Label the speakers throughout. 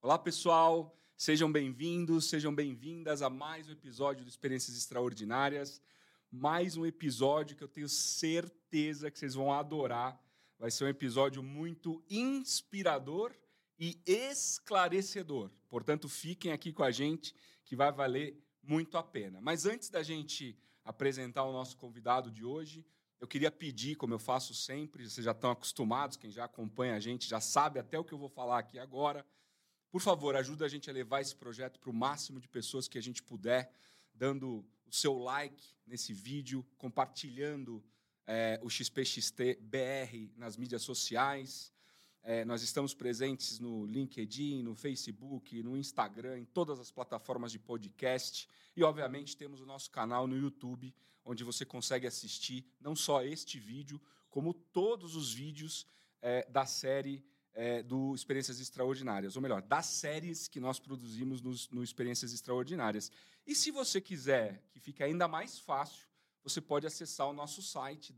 Speaker 1: Olá, pessoal. Sejam bem-vindos, sejam bem-vindas a mais um episódio do Experiências Extraordinárias. Mais um episódio que eu tenho certeza que vocês vão adorar. Vai ser um episódio muito inspirador e esclarecedor. Portanto, fiquem aqui com a gente que vai valer muito a pena. Mas antes da gente apresentar o nosso convidado de hoje, eu queria pedir, como eu faço sempre, vocês já estão acostumados, quem já acompanha a gente já sabe até o que eu vou falar aqui agora. Por favor, ajuda a gente a levar esse projeto para o máximo de pessoas que a gente puder, dando o seu like nesse vídeo, compartilhando é, o XPXT BR nas mídias sociais. É, nós estamos presentes no LinkedIn, no Facebook, no Instagram, em todas as plataformas de podcast. E, obviamente, temos o nosso canal no YouTube, onde você consegue assistir não só este vídeo, como todos os vídeos é, da série é, do Experiências Extraordinárias, ou melhor, das séries que nós produzimos no, no Experiências Extraordinárias. E se você quiser que fique ainda mais fácil, você pode acessar o nosso site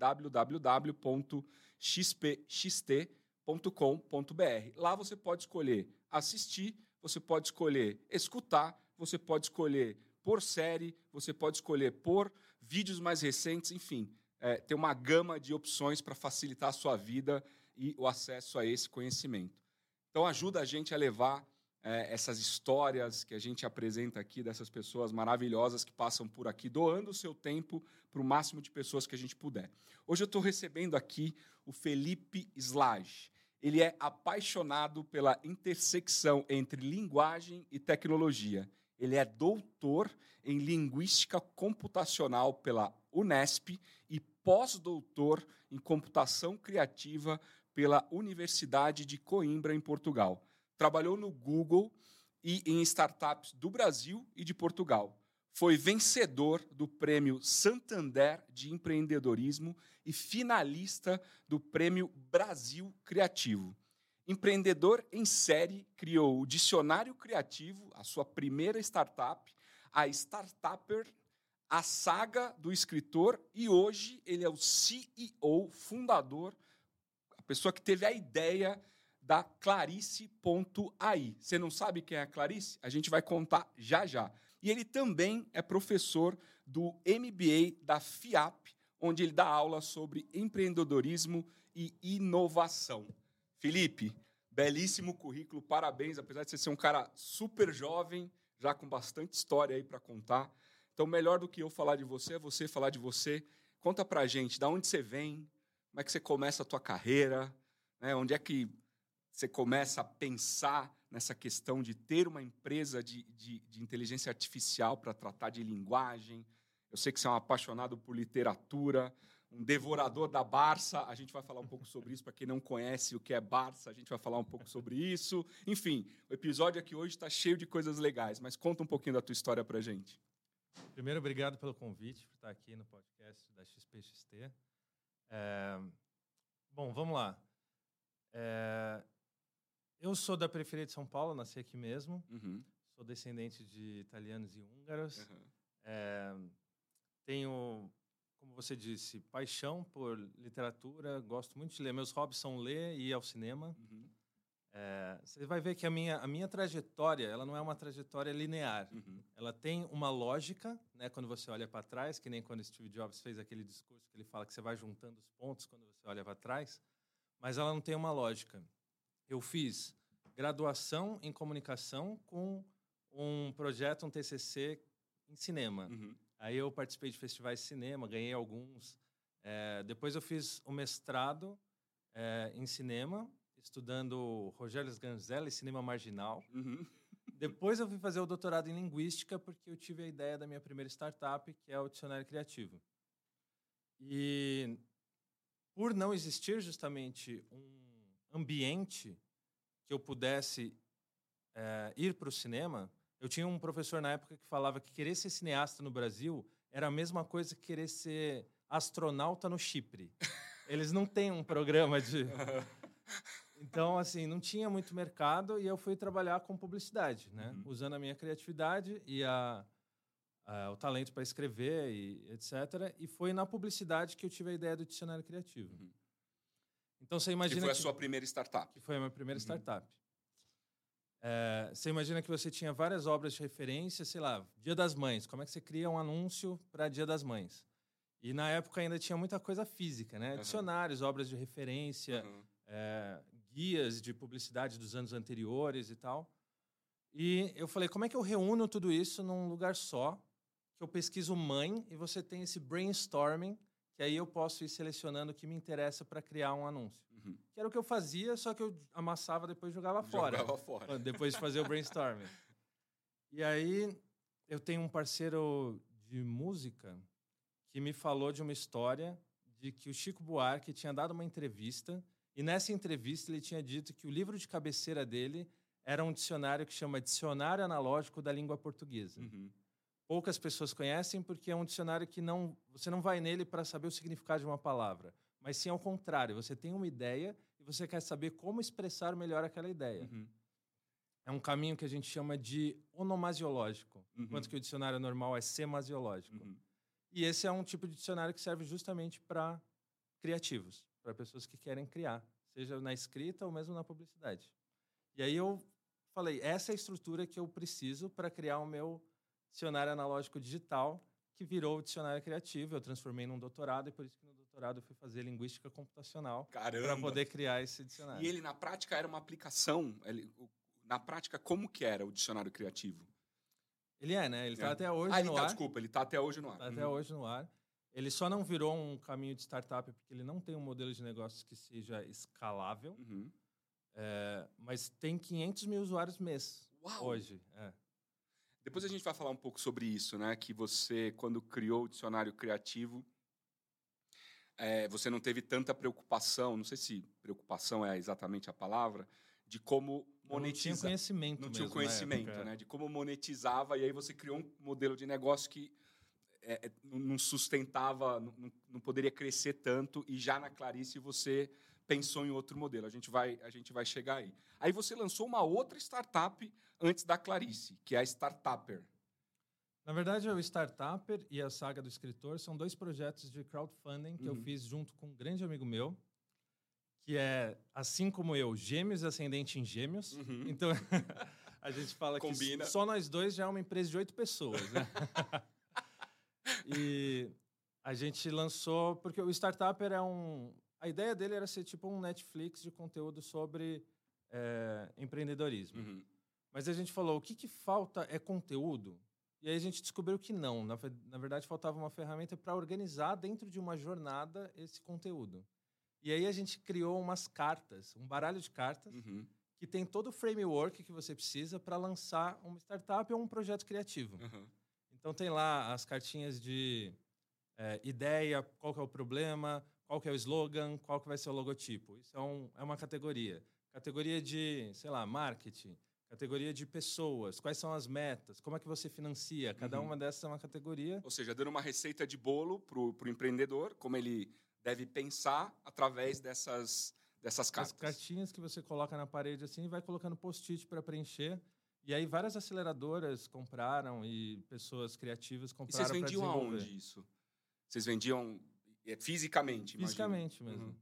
Speaker 1: www.xpxt.com.br. Lá você pode escolher assistir, você pode escolher escutar, você pode escolher por série, você pode escolher por vídeos mais recentes, enfim, é, tem uma gama de opções para facilitar a sua vida e o acesso a esse conhecimento. Então, ajuda a gente a levar é, essas histórias que a gente apresenta aqui dessas pessoas maravilhosas que passam por aqui, doando o seu tempo para o máximo de pessoas que a gente puder. Hoje eu estou recebendo aqui o Felipe Slage. Ele é apaixonado pela intersecção entre linguagem e tecnologia. Ele é doutor em linguística computacional pela Unesp e pós-doutor em computação criativa pela Universidade de Coimbra, em Portugal. Trabalhou no Google e em startups do Brasil e de Portugal. Foi vencedor do Prêmio Santander de Empreendedorismo e finalista do Prêmio Brasil Criativo. Empreendedor em série, criou o Dicionário Criativo, a sua primeira startup, a Startupper, a saga do escritor, e hoje ele é o CEO, fundador pessoa que teve a ideia da Clarice.ai. Você não sabe quem é a Clarice? A gente vai contar já já. E ele também é professor do MBA da FIAP, onde ele dá aula sobre empreendedorismo e inovação. Felipe, belíssimo currículo, parabéns, apesar de você ser um cara super jovem, já com bastante história aí para contar. Então, melhor do que eu falar de você é você falar de você. Conta pra gente, da onde você vem, como é que você começa a tua carreira? Né? Onde é que você começa a pensar nessa questão de ter uma empresa de, de, de inteligência artificial para tratar de linguagem? Eu sei que você é um apaixonado por literatura, um devorador da Barça. A gente vai falar um pouco sobre isso. Para quem não conhece o que é Barça, a gente vai falar um pouco sobre isso. Enfim, o episódio aqui hoje está cheio de coisas legais, mas conta um pouquinho da tua história para gente.
Speaker 2: Primeiro, obrigado pelo convite, por estar aqui no podcast da XPXT. É, bom, vamos lá. É, eu sou da periferia de São Paulo, nasci aqui mesmo. Uhum. Sou descendente de italianos e húngaros. Uhum. É, tenho, como você disse, paixão por literatura. Gosto muito de ler. Meus hobbies são ler e ir ao cinema. Uhum. É, você vai ver que a minha, a minha trajetória ela não é uma trajetória linear. Uhum. Ela tem uma lógica, né, quando você olha para trás, que nem quando Steve Jobs fez aquele discurso que ele fala que você vai juntando os pontos quando você olha para trás, mas ela não tem uma lógica. Eu fiz graduação em comunicação com um projeto, um TCC em cinema. Uhum. Aí eu participei de festivais de cinema, ganhei alguns. É, depois eu fiz o mestrado é, em cinema estudando Rogério Ganzelli, cinema marginal. Uhum. Depois eu fui fazer o doutorado em linguística porque eu tive a ideia da minha primeira startup, que é o dicionário criativo. E por não existir justamente um ambiente que eu pudesse é, ir para o cinema, eu tinha um professor na época que falava que querer ser cineasta no Brasil era a mesma coisa que querer ser astronauta no Chipre. Eles não têm um programa de Então, assim, não tinha muito mercado e eu fui trabalhar com publicidade, né? Uhum. Usando a minha criatividade e a, uh, o talento para escrever e etc. E foi na publicidade que eu tive a ideia do dicionário criativo. Uhum. Então você imagina
Speaker 1: que foi
Speaker 2: a
Speaker 1: sua primeira startup.
Speaker 2: Que foi a minha primeira uhum. startup. É, você imagina que você tinha várias obras de referência, sei lá, Dia das Mães. Como é que você cria um anúncio para Dia das Mães? E na época ainda tinha muita coisa física, né? Uhum. Dicionários, obras de referência, uhum. é, guias de publicidade dos anos anteriores e tal. E eu falei, como é que eu reúno tudo isso num lugar só? Que eu pesquiso mãe e você tem esse brainstorming, que aí eu posso ir selecionando o que me interessa para criar um anúncio. Uhum. Que era o que eu fazia, só que eu amassava depois jogava fora.
Speaker 1: Jogava fora.
Speaker 2: Depois de fazer o brainstorming. E aí eu tenho um parceiro de música que me falou de uma história de que o Chico Buarque tinha dado uma entrevista e nessa entrevista ele tinha dito que o livro de cabeceira dele era um dicionário que chama Dicionário Analógico da Língua Portuguesa. Uhum. Poucas pessoas conhecem porque é um dicionário que não você não vai nele para saber o significado de uma palavra, mas sim ao contrário, você tem uma ideia e você quer saber como expressar melhor aquela ideia. Uhum. É um caminho que a gente chama de onomasiológico, uhum. enquanto que o dicionário normal é semasiológico. Uhum. E esse é um tipo de dicionário que serve justamente para criativos, para pessoas que querem criar, seja na escrita ou mesmo na publicidade. E aí eu falei, essa é a estrutura que eu preciso para criar o meu dicionário analógico digital, que virou o dicionário criativo. Eu transformei num doutorado e por isso que no doutorado eu fui fazer linguística computacional para poder criar esse dicionário.
Speaker 1: E ele na prática era uma aplicação, ele, na prática como que era o dicionário criativo?
Speaker 2: Ele é, né? Ele está é. até hoje
Speaker 1: ah,
Speaker 2: no
Speaker 1: tá,
Speaker 2: ar.
Speaker 1: desculpa, ele está até hoje no ar.
Speaker 2: Está até uhum. hoje no ar. Ele só não virou um caminho de startup porque ele não tem um modelo de negócios que seja escalável. Uhum. É, mas tem 500 mil usuários mês Uau. hoje. É.
Speaker 1: Depois a gente vai falar um pouco sobre isso, né? Que você, quando criou o dicionário criativo, é, você não teve tanta preocupação, não sei se preocupação é exatamente a palavra, de como monetizar.
Speaker 2: Não tinha conhecimento.
Speaker 1: Não tinha conhecimento, época, é. né? De como monetizava, e aí você criou um modelo de negócio que é, é não sustentava, não, não poderia crescer tanto, e já na Clarice você pensou em outro modelo. A gente vai, a gente vai chegar aí. Aí você lançou uma outra startup antes da Clarice, que é a Startupper.
Speaker 2: Na verdade, o Startupper e a Saga do Escritor são dois projetos de crowdfunding que uhum. eu fiz junto com um grande amigo meu, que é, assim como eu, gêmeos ascendente em gêmeos. Uhum. Então, a gente fala Combina. que só nós dois já é uma empresa de oito pessoas. Né? e a gente lançou, porque o Startupper é um, a ideia dele era ser tipo um Netflix de conteúdo sobre é, empreendedorismo. Uhum. Mas a gente falou, o que, que falta é conteúdo? E aí a gente descobriu que não. Na, na verdade, faltava uma ferramenta para organizar dentro de uma jornada esse conteúdo. E aí a gente criou umas cartas, um baralho de cartas, uhum. que tem todo o framework que você precisa para lançar uma startup ou um projeto criativo. Uhum. Então tem lá as cartinhas de é, ideia, qual é o problema, qual que é o slogan, qual que vai ser o logotipo. Isso é, um, é uma categoria. Categoria de, sei lá, marketing. Categoria de pessoas, quais são as metas, como é que você financia, cada uhum. uma dessas é uma categoria.
Speaker 1: Ou seja, dando uma receita de bolo para o empreendedor, como ele deve pensar através dessas, dessas cartas.
Speaker 2: As cartinhas que você coloca na parede assim, vai colocando post-it para preencher. E aí várias aceleradoras compraram e pessoas criativas compraram.
Speaker 1: E vocês vendiam aonde isso? Vocês vendiam é, fisicamente,
Speaker 2: Fisicamente mesmo. Uhum.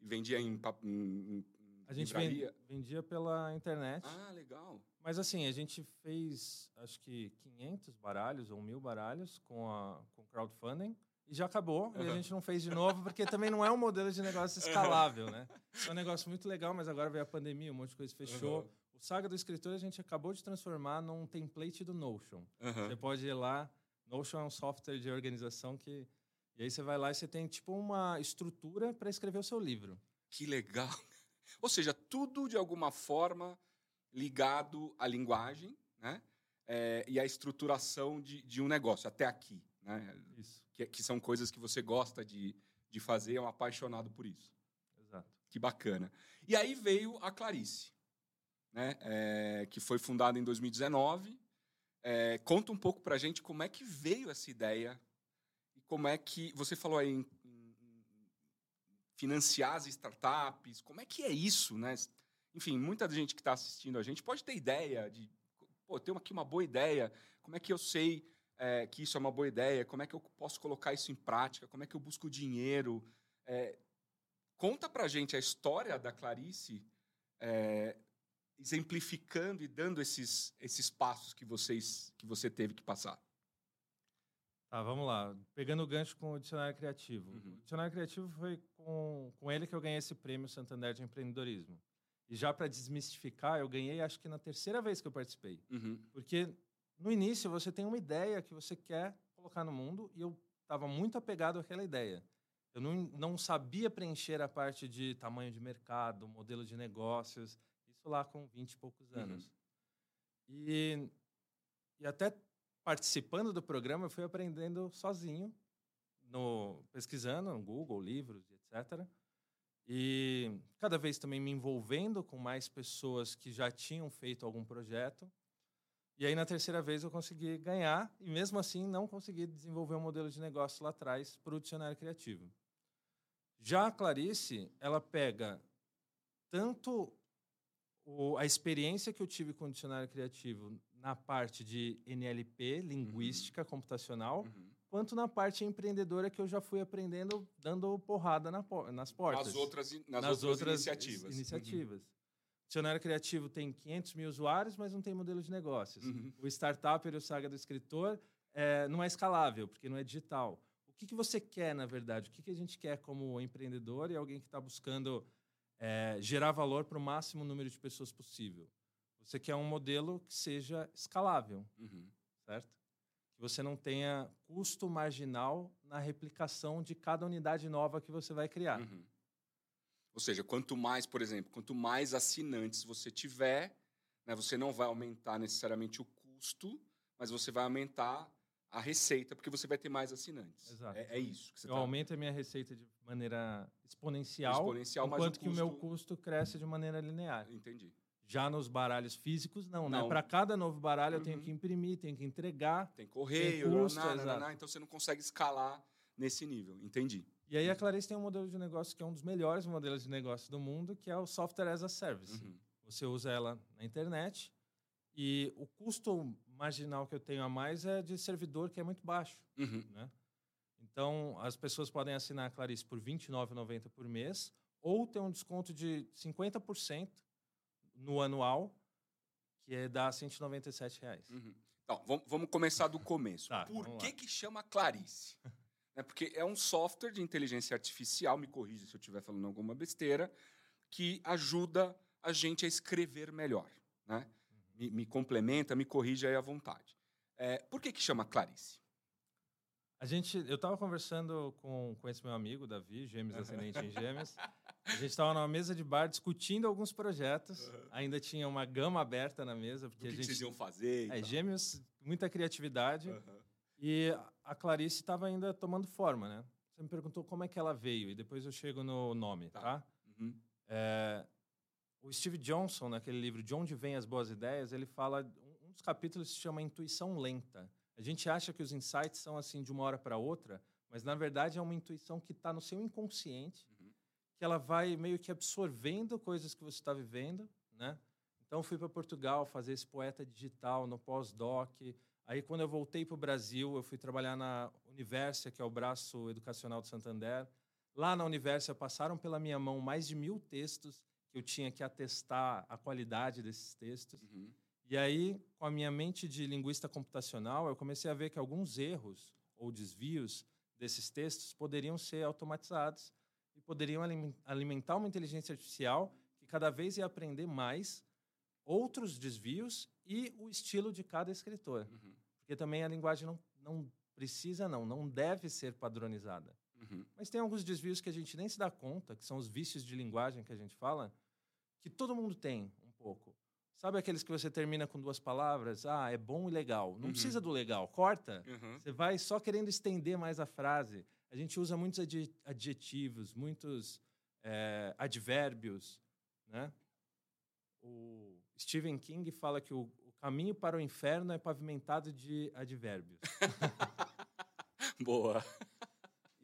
Speaker 1: E vendia em, em
Speaker 2: A gente vendia, vendia pela internet.
Speaker 1: Ah, legal.
Speaker 2: Mas assim, a gente fez acho que 500 baralhos ou mil baralhos com a com crowdfunding e já acabou. Uhum. E a gente não fez de novo, porque também não é um modelo de negócio escalável, né? É um negócio muito legal, mas agora veio a pandemia, um monte de coisa fechou. Uhum. O Saga do Escritor a gente acabou de transformar num template do Notion. Uhum. Você pode ir lá. Notion é um software de organização que e aí você vai lá e você tem tipo uma estrutura para escrever o seu livro.
Speaker 1: Que legal. Ou seja, tudo de alguma forma ligado à linguagem, né? É, e à estruturação de, de, um negócio, até aqui. Né?
Speaker 2: Isso.
Speaker 1: Que, que, são coisas que você gosta de, de fazer, é um apaixonado por isso.
Speaker 2: Exato.
Speaker 1: Que bacana. E aí veio a Clarice, né? É, que foi fundada em 2019. É, conta um pouco para a gente como é que veio essa ideia como é que você falou aí em financiar as startups, como é que é isso, né? Enfim, muita gente que está assistindo a gente pode ter ideia de, pô, aqui uma boa ideia, como é que eu sei é, que isso é uma boa ideia? Como é que eu posso colocar isso em prática? Como é que eu busco dinheiro? É, conta pra gente a história da Clarice, é, exemplificando e dando esses, esses passos que, vocês, que você teve que passar.
Speaker 2: Tá, vamos lá. Pegando o gancho com o Dicionário Criativo. Uhum. O Dicionário Criativo foi com, com ele que eu ganhei esse prêmio Santander de empreendedorismo. E já para desmistificar, eu ganhei acho que na terceira vez que eu participei. Uhum. Porque no início você tem uma ideia que você quer colocar no mundo e eu estava muito apegado àquela ideia. Eu não, não sabia preencher a parte de tamanho de mercado, modelo de negócios, isso lá com 20 e poucos uhum. anos. Uhum. E, e até participando do programa, eu fui aprendendo sozinho, no, pesquisando no Google, livros, etc. E cada vez também me envolvendo com mais pessoas que já tinham feito algum projeto. E aí, na terceira vez, eu consegui ganhar, e mesmo assim, não consegui desenvolver um modelo de negócio lá atrás para o dicionário criativo. Já a Clarice, ela pega tanto a experiência que eu tive com o dicionário criativo na parte de NLP, linguística uhum. computacional, uhum. quanto na parte empreendedora que eu já fui aprendendo dando porrada na, nas portas.
Speaker 1: Nas outras, nas, nas outras, outras iniciativas.
Speaker 2: iniciativas. Uhum. O dicionário criativo tem 500 mil usuários, mas não tem modelo de negócios. Uhum. O startup e o saga do escritor é, não é escalável, porque não é digital. O que, que você quer, na verdade? O que, que a gente quer como empreendedor e alguém que está buscando é, gerar valor para o máximo número de pessoas possível? Você quer um modelo que seja escalável, uhum. certo? Que você não tenha custo marginal na replicação de cada unidade nova que você vai criar. Uhum.
Speaker 1: Ou seja, quanto mais, por exemplo, quanto mais assinantes você tiver, né, você não vai aumentar necessariamente o custo, mas você vai aumentar a receita, porque você vai ter mais assinantes.
Speaker 2: Exato.
Speaker 1: É, é isso.
Speaker 2: Que você Eu tá... aumento a minha receita de maneira exponencial, exponencial enquanto que o meu custo cresce de maneira linear.
Speaker 1: Entendi.
Speaker 2: Já nos baralhos físicos, não, né? não. né? Para cada novo baralho, uhum. eu tenho uhum. que imprimir, tenho que entregar.
Speaker 1: Tem correio, tem custo, não, não, então você não consegue escalar nesse nível. Entendi.
Speaker 2: E aí a Clarice tem um modelo de negócio que é um dos melhores modelos de negócio do mundo, que é o Software as a Service. Uhum. Você usa ela na internet e o custo marginal que eu tenho a mais é de servidor, que é muito baixo. Uhum. Né? Então, as pessoas podem assinar a Clarice por R$ 29,90 por mês ou ter um desconto de 50% no anual, que é dá 197 reais.
Speaker 1: Uhum. Então, vamos, começar do começo. Tá, Por que, que chama Clarice? é porque é um software de inteligência artificial, me corrija se eu estiver falando alguma besteira, que ajuda a gente a escrever melhor. Né? Uhum. Me, me, complementa, me corrija aí à vontade. É, por que, que chama Clarice?
Speaker 2: A gente, eu estava conversando com, com esse meu amigo, Davi, gêmeos ascendente em gêmeos. A gente estava numa mesa de bar discutindo alguns projetos. Uhum. Ainda tinha uma gama aberta na mesa. Porque
Speaker 1: que,
Speaker 2: a gente,
Speaker 1: que vocês iam fazer?
Speaker 2: É, gêmeos, muita criatividade. Uhum. E a Clarice estava ainda tomando forma, né? Você me perguntou como é que ela veio, e depois eu chego no nome, tá? tá? Uhum. É, o Steve Johnson, naquele livro De Onde Vêm as Boas Ideias, ele fala... Um dos capítulos se chama Intuição Lenta. A gente acha que os insights são assim de uma hora para outra, mas na verdade é uma intuição que está no seu inconsciente. Que ela vai meio que absorvendo coisas que você está vivendo, né? Então fui para Portugal fazer esse poeta digital no pós-doc. Aí quando eu voltei para o Brasil, eu fui trabalhar na Universa, que é o braço educacional do Santander. Lá na Universa passaram pela minha mão mais de mil textos que eu tinha que atestar a qualidade desses textos. Uhum. E aí, com a minha mente de linguista computacional, eu comecei a ver que alguns erros ou desvios desses textos poderiam ser automatizados poderiam alimentar uma inteligência artificial que cada vez ia aprender mais outros desvios e o estilo de cada escritor. Uhum. Porque também a linguagem não, não precisa, não, não deve ser padronizada. Uhum. Mas tem alguns desvios que a gente nem se dá conta, que são os vícios de linguagem que a gente fala, que todo mundo tem um pouco. Sabe aqueles que você termina com duas palavras? Ah, é bom e legal. Não uhum. precisa do legal, corta. Uhum. Você vai só querendo estender mais a frase. A gente usa muitos adjetivos, muitos é, advérbios. Né? O Stephen King fala que o, o caminho para o inferno é pavimentado de advérbios.
Speaker 1: Boa.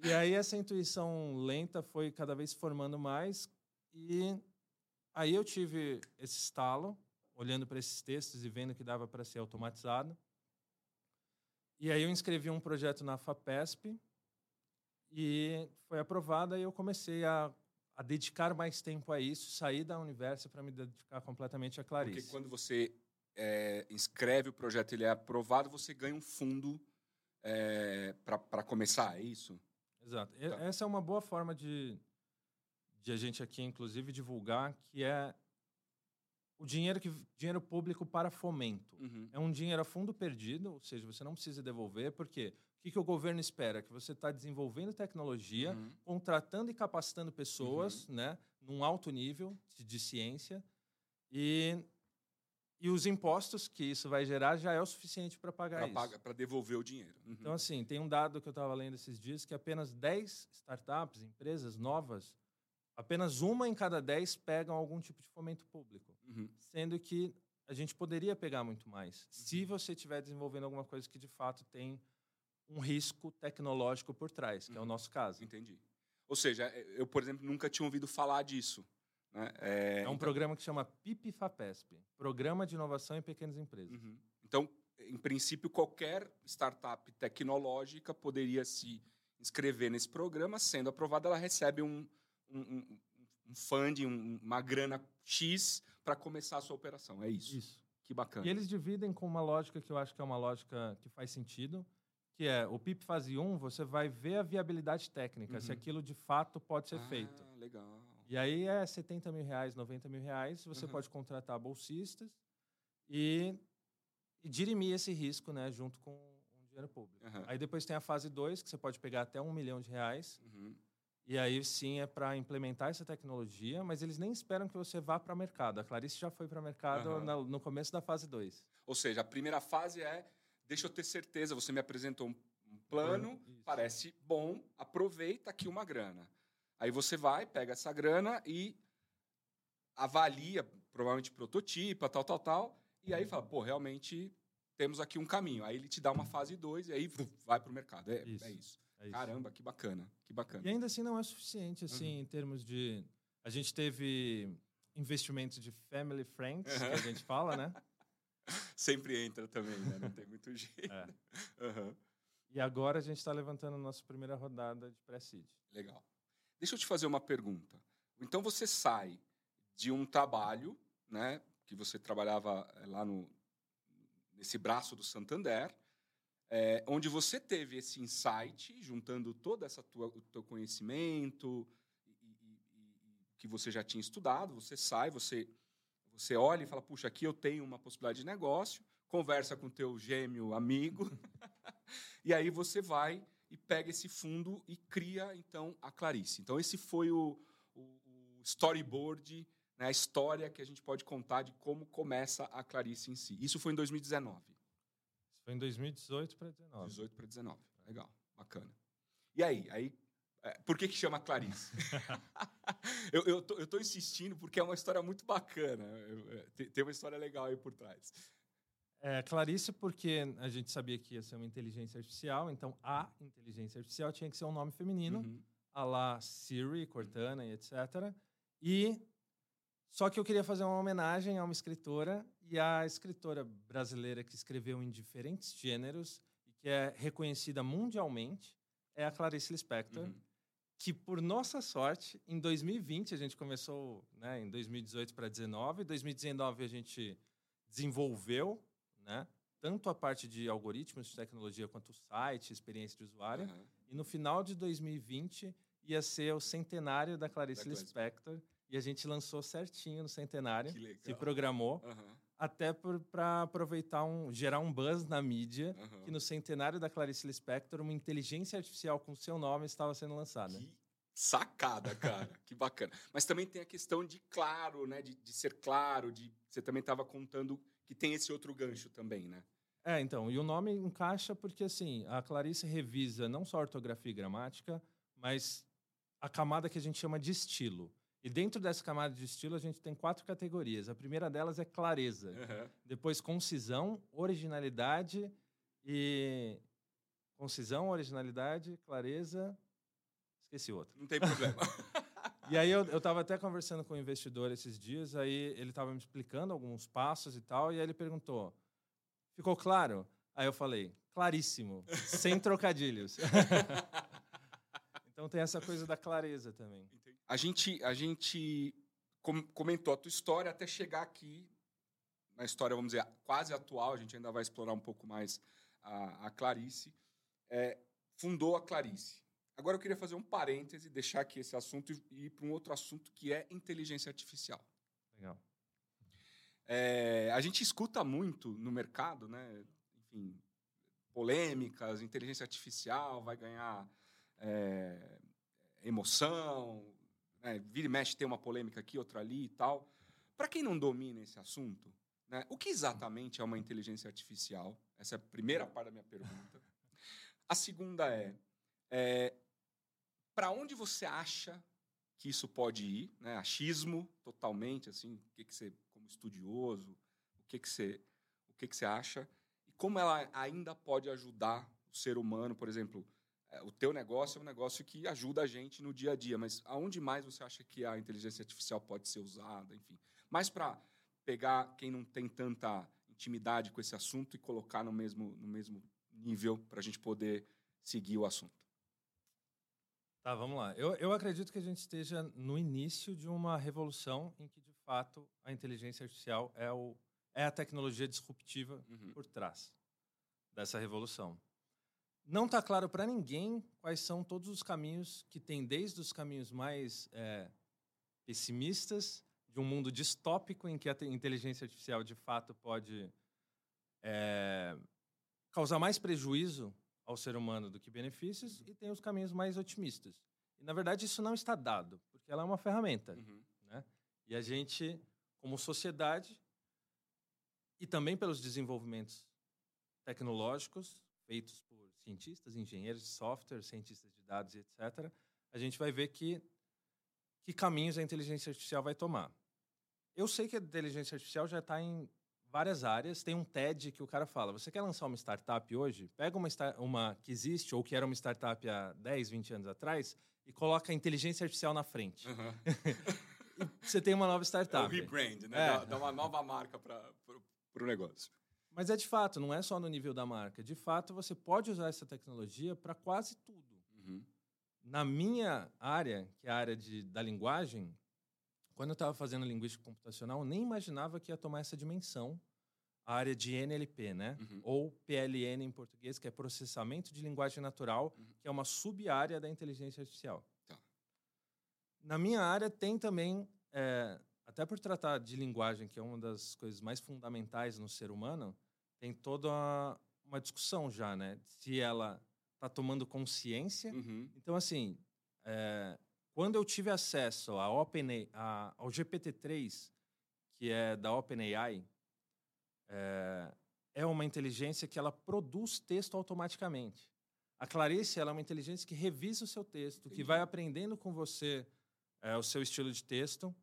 Speaker 2: E aí essa intuição lenta foi cada vez formando mais e aí eu tive esse estalo olhando para esses textos e vendo que dava para ser automatizado. E aí eu inscrevi um projeto na FAPESP e foi aprovado e eu comecei a, a dedicar mais tempo a isso, sair da Universo para me dedicar completamente a Clarice.
Speaker 1: Porque quando você é, inscreve o projeto ele é aprovado, você ganha um fundo é, para começar, é isso?
Speaker 2: Exato. Tá. Essa é uma boa forma de, de a gente aqui, inclusive, divulgar, que é o dinheiro, que, dinheiro público para fomento. Uhum. É um dinheiro a fundo perdido, ou seja, você não precisa devolver, porque o que, que o governo espera? Que você está desenvolvendo tecnologia, uhum. contratando e capacitando pessoas uhum. né, num alto nível de, de ciência, e e os impostos que isso vai gerar já é o suficiente para pagar
Speaker 1: pra isso. Para devolver o dinheiro.
Speaker 2: Uhum. Então, assim, tem um dado que eu estava lendo esses dias que apenas 10 startups, empresas novas, apenas uma em cada 10 pegam algum tipo de fomento público. Uhum. Sendo que a gente poderia pegar muito mais. Uhum. Se você estiver desenvolvendo alguma coisa que de fato tem um risco tecnológico por trás, que é o uhum. nosso caso.
Speaker 1: Entendi. Ou seja, eu, por exemplo, nunca tinha ouvido falar disso. Né?
Speaker 2: É, é, um então... programa que chama PIP-FAPESP Programa de Inovação em Pequenas Empresas.
Speaker 1: Uhum. Então, em princípio, qualquer startup tecnológica poderia se inscrever nesse programa, sendo aprovada, ela recebe um, um, um, um funding, um, uma grana X para começar a sua operação. É isso.
Speaker 2: Isso.
Speaker 1: Que bacana.
Speaker 2: E eles dividem com uma lógica que eu acho que é uma lógica que faz sentido, que é o PIP fase 1, você vai ver a viabilidade técnica, uhum. se aquilo de fato pode ser
Speaker 1: ah,
Speaker 2: feito.
Speaker 1: Legal.
Speaker 2: E aí é 70 mil reais, 90 mil reais, você uhum. pode contratar bolsistas e, e dirimir esse risco né, junto com o dinheiro público. Uhum. Aí depois tem a fase 2, que você pode pegar até um milhão de reais. Uhum. E aí sim é para implementar essa tecnologia, mas eles nem esperam que você vá para o mercado. A Clarice já foi para o mercado no começo da fase 2.
Speaker 1: Ou seja, a primeira fase é, deixa eu ter certeza, você me apresentou um, plano, parece bom, aproveita aqui uma grana. Aí você vai, pega essa grana e avalia, provavelmente prototipa, tal, tal, tal, e aí fala, pô, realmente temos aqui um caminho. Aí ele te dá uma fase 2 e aí vai para o mercado. É isso. É isso. É isso. Caramba, que bacana, que bacana.
Speaker 2: E ainda assim não é suficiente, assim, uhum. em termos de... A gente teve investimentos de family friends, uhum. que a gente fala, né?
Speaker 1: Sempre entra também, né? Não tem muito jeito. É.
Speaker 2: Uhum. E agora a gente está levantando a nossa primeira rodada de pré-seed.
Speaker 1: Legal. Deixa eu te fazer uma pergunta. Então você sai de um trabalho, né, que você trabalhava eh, lá no nesse braço do Santander, é, onde você teve esse insight, juntando todo essa tua, o teu conhecimento e, e, e, que você já tinha estudado, você sai, você você olha e fala, puxa, aqui eu tenho uma possibilidade de negócio, conversa com teu gêmeo amigo, e aí você vai e pega esse fundo e cria, então, a Clarice. Então, esse foi o, o, o storyboard, né, a história que a gente pode contar de como começa a Clarice em si. Isso foi em 2019. Isso
Speaker 2: foi em 2018 para 2019.
Speaker 1: 18 para 19. Legal, bacana. E aí? aí por que, que chama Clarice? eu, eu, tô, eu tô insistindo porque é uma história muito bacana. É, tem uma história legal aí por trás.
Speaker 2: É, Clarice, porque a gente sabia que ia ser uma inteligência artificial, então a inteligência artificial tinha que ser um nome feminino, uhum. a lá Siri, Cortana e etc. E só que eu queria fazer uma homenagem a uma escritora e a escritora brasileira que escreveu em diferentes gêneros e que é reconhecida mundialmente é a Clarice Lispector, uhum. Que por nossa sorte, em 2020 a gente começou, né, em 2018 para 2019, 2019 a gente desenvolveu né? tanto a parte de algoritmos de tecnologia quanto o site, experiência de usuário. Uhum. E no final de 2020 ia ser o centenário da Clarice da Lispector. E a gente lançou certinho no centenário. Se programou. Uhum. Até para aproveitar um, gerar um buzz na mídia uhum. que no centenário da Clarice Lispector uma inteligência artificial com seu nome estava sendo lançada.
Speaker 1: Que sacada, cara. que bacana. Mas também tem a questão de claro, né? De, de ser claro, de você também estava contando que tem esse outro gancho também, né?
Speaker 2: É, então, e o nome encaixa porque, assim, a Clarice revisa não só ortografia e gramática, mas a camada que a gente chama de estilo. E dentro dessa camada de estilo, a gente tem quatro categorias. A primeira delas é clareza. Uhum. Depois, concisão, originalidade e... Concisão, originalidade, clareza... Esqueci outro.
Speaker 1: Não tem problema.
Speaker 2: E aí eu, eu tava até conversando com um investidor esses dias, aí ele estava me explicando alguns passos e tal, e aí ele perguntou: ficou claro? Aí eu falei, claríssimo, sem trocadilhos. então tem essa coisa da clareza também.
Speaker 1: A gente, a gente comentou a tua história até chegar aqui na história, vamos dizer, quase atual. A gente ainda vai explorar um pouco mais a, a Clarice. É, fundou a Clarice. Agora eu queria fazer um parêntese, deixar aqui esse assunto e ir para um outro assunto que é inteligência artificial.
Speaker 2: Legal.
Speaker 1: É, a gente escuta muito no mercado, né? Enfim, polêmicas, inteligência artificial vai ganhar é, emoção, né? vira e mexe tem uma polêmica aqui, outra ali e tal. Para quem não domina esse assunto, né? o que exatamente é uma inteligência artificial? Essa é a primeira parte da minha pergunta. A segunda é, é para onde você acha que isso pode ir? Né? Achismo, totalmente, assim, o que, que você estudioso, o que, que, você, o que, que você acha e como ela ainda pode ajudar o ser humano, por exemplo, o teu negócio é um negócio que ajuda a gente no dia a dia, mas aonde mais você acha que a inteligência artificial pode ser usada, enfim, mais para pegar quem não tem tanta intimidade com esse assunto e colocar no mesmo, no mesmo nível para a gente poder seguir o assunto.
Speaker 2: Tá, vamos lá. Eu, eu acredito que a gente esteja no início de uma revolução em que, de fato, a inteligência artificial é, o, é a tecnologia disruptiva uhum. por trás dessa revolução. Não está claro para ninguém quais são todos os caminhos que tem, desde os caminhos mais é, pessimistas, de um mundo distópico em que a inteligência artificial, de fato, pode é, causar mais prejuízo ao ser humano do que benefícios e tem os caminhos mais otimistas. E, na verdade, isso não está dado, porque ela é uma ferramenta. Uhum. Né? E a gente, como sociedade, e também pelos desenvolvimentos tecnológicos feitos por cientistas, engenheiros de software, cientistas de dados, etc., a gente vai ver que, que caminhos a inteligência artificial vai tomar. Eu sei que a inteligência artificial já está em várias áreas. Tem um TED que o cara fala: você quer lançar uma startup hoje? Pega uma, uma que existe ou que era uma startup há 10, 20 anos atrás e coloca a inteligência artificial na frente. Uhum. você tem uma nova startup. É
Speaker 1: um rebrand, né? É. Dá, dá, uma nova marca para o negócio.
Speaker 2: Mas é de fato, não é só no nível da marca. De fato, você pode usar essa tecnologia para quase tudo. Uhum. Na minha área, que é a área de, da linguagem, quando eu estava fazendo linguística computacional, eu nem imaginava que ia tomar essa dimensão, a área de NLP, né? Uhum. Ou PLN em português, que é processamento de linguagem natural, uhum. que é uma sub-área da inteligência artificial. Tá. Na minha área tem também, é, até por tratar de linguagem, que é uma das coisas mais fundamentais no ser humano, tem toda uma, uma discussão já, né? Se ela está tomando consciência. Uhum. Então, assim, é, quando eu tive acesso à Open, a, ao GPT-3, que é da OpenAI, é, é uma inteligência que ela produz texto automaticamente. A Clarice ela é uma inteligência que revisa o seu texto, Entendi. que vai aprendendo com você é, o seu estilo de texto.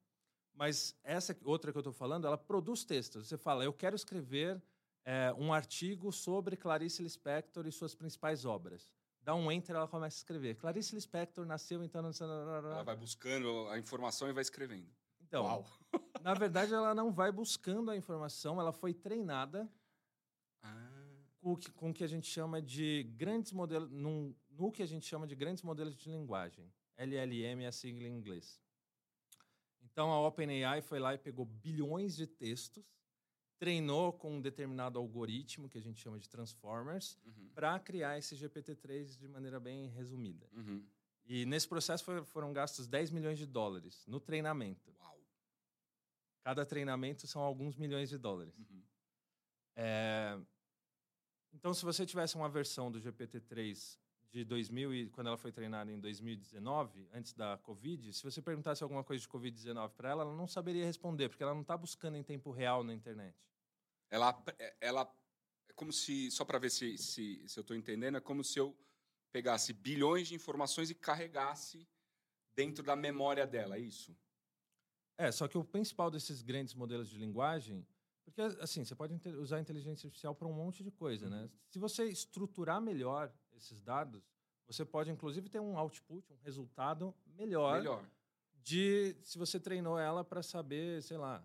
Speaker 2: Mas essa outra que eu estou falando, ela produz textos. Você fala, eu quero escrever é, um artigo sobre Clarice Lispector e suas principais obras dá um enter, ela começa a escrever. Clarice Lispector nasceu então...
Speaker 1: Ela vai buscando a informação e vai escrevendo.
Speaker 2: Então, Uau. na verdade, ela não vai buscando a informação, ela foi treinada ah. com, o que, com o que a gente chama de grandes modelos, num, no que a gente chama de grandes modelos de linguagem. LLM é a sigla em inglês. Então, a OpenAI foi lá e pegou bilhões de textos treinou com um determinado algoritmo que a gente chama de transformers uhum. para criar esse GPT-3 de maneira bem resumida. Uhum. E nesse processo foram gastos 10 milhões de dólares no treinamento. Uau. Cada treinamento são alguns milhões de dólares. Uhum. É... Então, se você tivesse uma versão do GPT-3 de 2000 e quando ela foi treinada em 2019, antes da Covid, se você perguntasse alguma coisa de Covid-19 para ela, ela não saberia responder, porque ela não está buscando em tempo real na internet.
Speaker 1: Ela, ela é como se, só para ver se, se, se eu estou entendendo, é como se eu pegasse bilhões de informações e carregasse dentro da memória dela, é isso?
Speaker 2: É, só que o principal desses grandes modelos de linguagem, porque assim, você pode usar a inteligência artificial para um monte de coisa, né? uhum. né? Se você estruturar melhor esses dados, você pode inclusive ter um output, um resultado melhor, melhor. de se você treinou ela para saber, sei lá,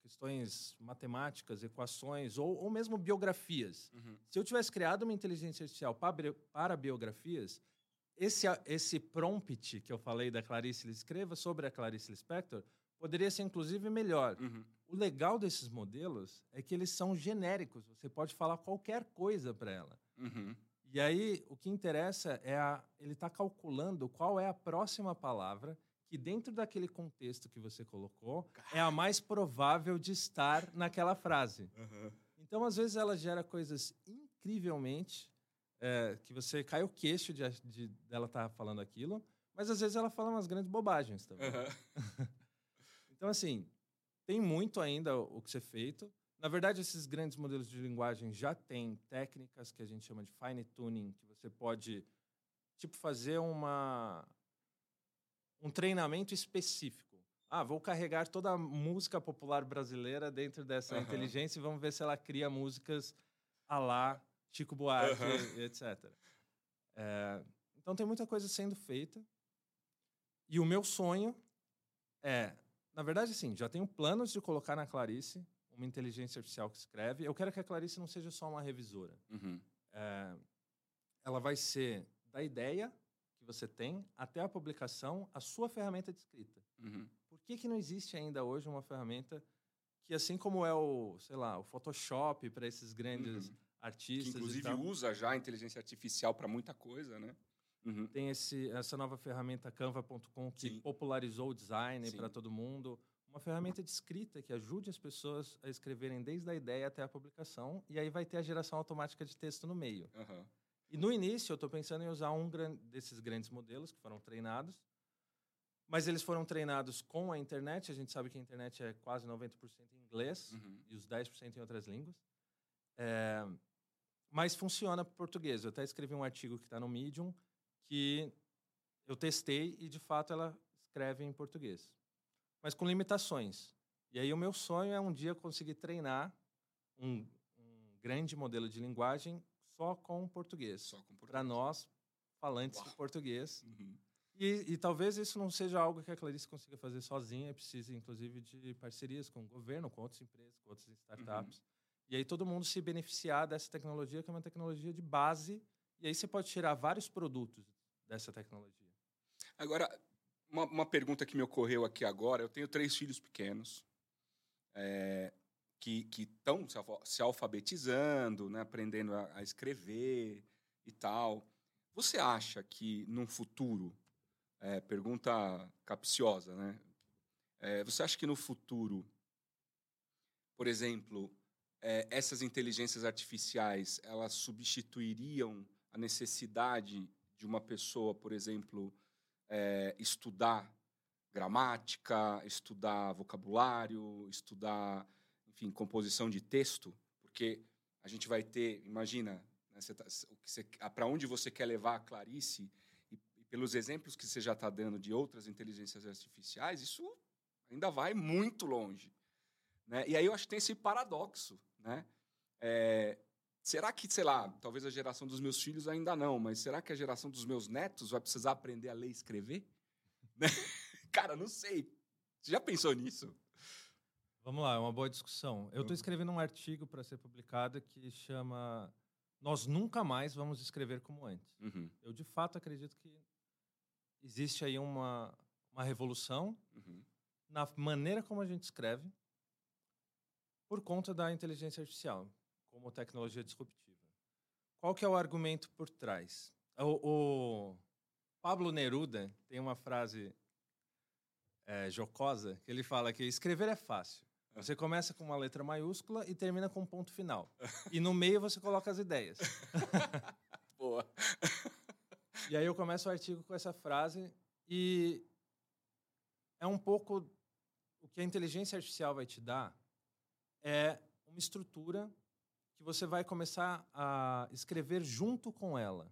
Speaker 2: questões matemáticas, equações ou, ou mesmo biografias.
Speaker 1: Uhum.
Speaker 2: Se eu tivesse criado uma inteligência artificial para, para biografias, esse, esse prompt que eu falei da Clarice Escreva sobre a Clarice Lispector poderia ser inclusive melhor.
Speaker 1: Uhum.
Speaker 2: O legal desses modelos é que eles são genéricos. Você pode falar qualquer coisa para ela.
Speaker 1: Uhum.
Speaker 2: E aí o que interessa é a, ele está calculando qual é a próxima palavra que dentro daquele contexto que você colocou é a mais provável de estar naquela frase.
Speaker 1: Uhum.
Speaker 2: Então às vezes ela gera coisas incrivelmente é, que você cai o queixo de, de dela estar tá falando aquilo, mas às vezes ela fala umas grandes bobagens também.
Speaker 1: Uhum.
Speaker 2: então assim tem muito ainda o que ser feito. Na verdade, esses grandes modelos de linguagem já têm técnicas que a gente chama de fine tuning, que você pode tipo fazer uma um treinamento específico. Ah, vou carregar toda a música popular brasileira dentro dessa uhum. inteligência e vamos ver se ela cria músicas a lá Chico Buarque, uhum. etc. É, então tem muita coisa sendo feita. E o meu sonho é, na verdade, sim, já tenho planos de colocar na Clarice uma inteligência artificial que escreve. Eu quero que a Clarice não seja só uma revisora.
Speaker 1: Uhum.
Speaker 2: É, ela vai ser da ideia que você tem até a publicação a sua ferramenta de escrita.
Speaker 1: Uhum.
Speaker 2: Por que, que não existe ainda hoje uma ferramenta que, assim como é o, sei lá, o Photoshop para esses grandes uhum. artistas,
Speaker 1: que inclusive usa já a inteligência artificial para muita coisa, né?
Speaker 2: Uhum. Tem esse, essa nova ferramenta Canva.com que Sim. popularizou o design para todo mundo uma ferramenta de escrita que ajude as pessoas a escreverem desde a ideia até a publicação, e aí vai ter a geração automática de texto no meio.
Speaker 1: Uhum.
Speaker 2: E no início, eu estou pensando em usar um desses grandes modelos que foram treinados, mas eles foram treinados com a internet. A gente sabe que a internet é quase 90% em inglês
Speaker 1: uhum.
Speaker 2: e os 10% em outras línguas. É, mas funciona para português. Eu até escrevi um artigo que está no Medium que eu testei e, de fato, ela escreve em português mas com limitações. E aí o meu sonho é um dia conseguir treinar um, um grande modelo de linguagem só com português.
Speaker 1: português.
Speaker 2: Para nós, falantes
Speaker 1: Uau.
Speaker 2: de português.
Speaker 1: Uhum.
Speaker 2: E, e, talvez isso não seja algo que a Clarice consiga fazer sozinha, precisa inclusive de parcerias com o governo, com outras empresas, com outras startups. Uhum. E aí todo mundo se beneficiar dessa tecnologia, que é uma tecnologia de base, e aí você pode tirar vários produtos dessa tecnologia.
Speaker 1: Agora, uma, uma, pergunta que me ocorreu aqui agora. Eu tenho três filhos pequenos é, que estão se, alfabetizando, né, aprendendo a, a, escrever e tal. Você acha que num futuro, é, pergunta capciosa, né? É, você acha que no futuro, por exemplo, é, essas inteligências artificiais elas substituiriam a necessidade de uma pessoa, por exemplo, é, estudar gramática, estudar vocabulário, estudar, enfim, composição de texto, porque a gente vai ter, imagina, né, tá, para onde você quer levar a Clarice e, e pelos exemplos que você já está dando de outras inteligências artificiais, isso ainda vai muito longe, né? E aí eu acho que tem esse paradoxo, né? É, Será que, sei lá, talvez a geração dos meus filhos ainda não, mas será que a geração dos meus netos vai precisar aprender a ler e escrever? Cara, não sei. Você já pensou nisso?
Speaker 2: Vamos lá, é uma boa discussão. Eu estou escrevendo um artigo para ser publicado que chama Nós Nunca Mais Vamos Escrever Como Antes.
Speaker 1: Uhum.
Speaker 2: Eu, de fato, acredito que existe aí uma, uma revolução
Speaker 1: uhum.
Speaker 2: na maneira como a gente escreve por conta da inteligência artificial como tecnologia disruptiva. Qual que é o argumento por trás? O, o Pablo Neruda tem uma frase é, jocosa que ele fala que escrever é fácil. Você começa com uma letra maiúscula e termina com um ponto final. E no meio você coloca as ideias.
Speaker 1: Boa.
Speaker 2: E aí eu começo o artigo com essa frase e é um pouco o que a inteligência artificial vai te dar é uma estrutura que você vai começar a escrever junto com ela.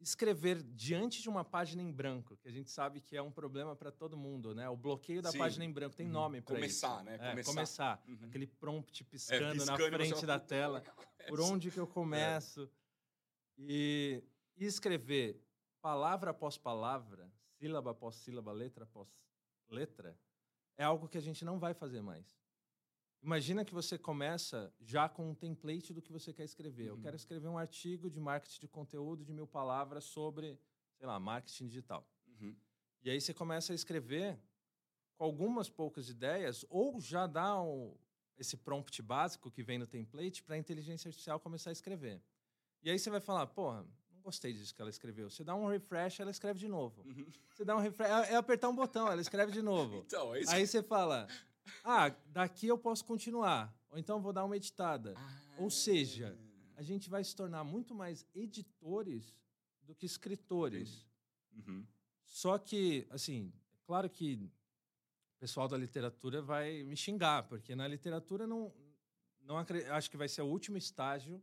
Speaker 2: Escrever diante de uma página em branco, que a gente sabe que é um problema para todo mundo, né? O bloqueio da Sim. página em branco tem uhum. nome para
Speaker 1: isso. Começar, né?
Speaker 2: É,
Speaker 1: começar.
Speaker 2: começar. Uhum. Aquele prompt piscando, é, piscando na frente da tela. Por onde que eu começo? É. E, e escrever palavra após palavra, sílaba após sílaba, letra após letra, é algo que a gente não vai fazer mais. Imagina que você começa já com um template do que você quer escrever. Eu
Speaker 1: Uhum.
Speaker 2: quero escrever um artigo de marketing de conteúdo de mil palavras sobre, sei lá, marketing digital.
Speaker 1: Uhum.
Speaker 2: E aí você começa a escrever com algumas poucas ideias ou já dá um- esse prompt básico que vem no template para a inteligência artificial começar a escrever. E aí você vai falar, porra, não gostei disso que ela escreveu. Você dá um refresh, ela escreve de novo.
Speaker 1: Uhum.
Speaker 2: Você dá um refresh, é é apertar um botão, ela escreve de novo.
Speaker 1: Então, é isso.
Speaker 2: Aí você fala, ah, daqui eu posso continuar. Ou então vou dar uma editada. Ou seja, a gente vai se tornar muito mais editores do que escritores.
Speaker 1: Uhum.
Speaker 2: Só que, assim, claro que o pessoal da literatura vai me xingar, porque na literatura não, não acho que vai ser o último estágio.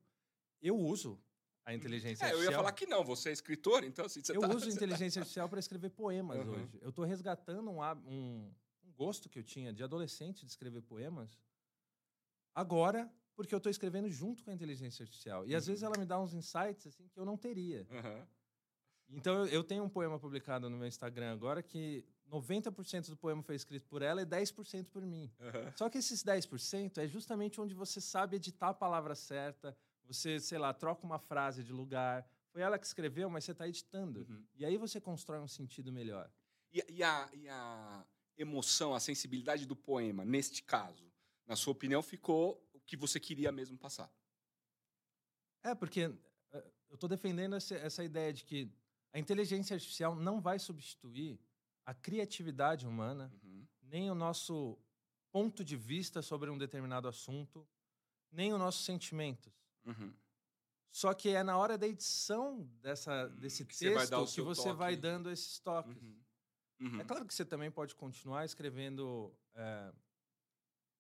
Speaker 2: Eu uso a inteligência
Speaker 1: É, eu
Speaker 2: artificial.
Speaker 1: ia falar que não, você é escritor, então assim,
Speaker 2: eu
Speaker 1: tá,
Speaker 2: uso inteligência artificial para escrever poemas
Speaker 1: Uhum.
Speaker 2: hoje. Eu estou resgatando um, um gosto que eu tinha de adolescente de escrever poemas. Agora, porque eu estou escrevendo junto com a inteligência artificial. E às
Speaker 1: Uhum.
Speaker 2: vezes ela me dá uns insights assim que eu não teria.
Speaker 1: Aham.
Speaker 2: Então eu, eu tenho um poema publicado no meu Instagram agora que 90% do poema foi escrito por ela e 10% por mim.
Speaker 1: Aham.
Speaker 2: Só que esses 10% é justamente onde você sabe editar a palavra certa, você, sei lá, troca uma frase de lugar. Foi ela que escreveu, mas você está editando.
Speaker 1: Uhum.
Speaker 2: E aí você constrói um sentido melhor.
Speaker 1: E, e a, e a emoção, a sensibilidade do poema, neste caso, na sua opinião, ficou o que você queria mesmo passar.
Speaker 2: É, porque eh, eu estou defendendo essa, essa ideia de que a inteligência artificial não vai substituir a criatividade humana,
Speaker 1: Uhum.
Speaker 2: nem o nosso ponto de vista sobre um determinado assunto, nem os nossos sentimentos.
Speaker 1: Uhum.
Speaker 2: Só que é na hora da edição dessa,
Speaker 1: Hum,
Speaker 2: desse
Speaker 1: que você
Speaker 2: texto
Speaker 1: o
Speaker 2: que você
Speaker 1: toque.
Speaker 2: vai dando esses toques.
Speaker 1: Uhum. Uhum.
Speaker 2: É claro que você também pode continuar escrevendo é,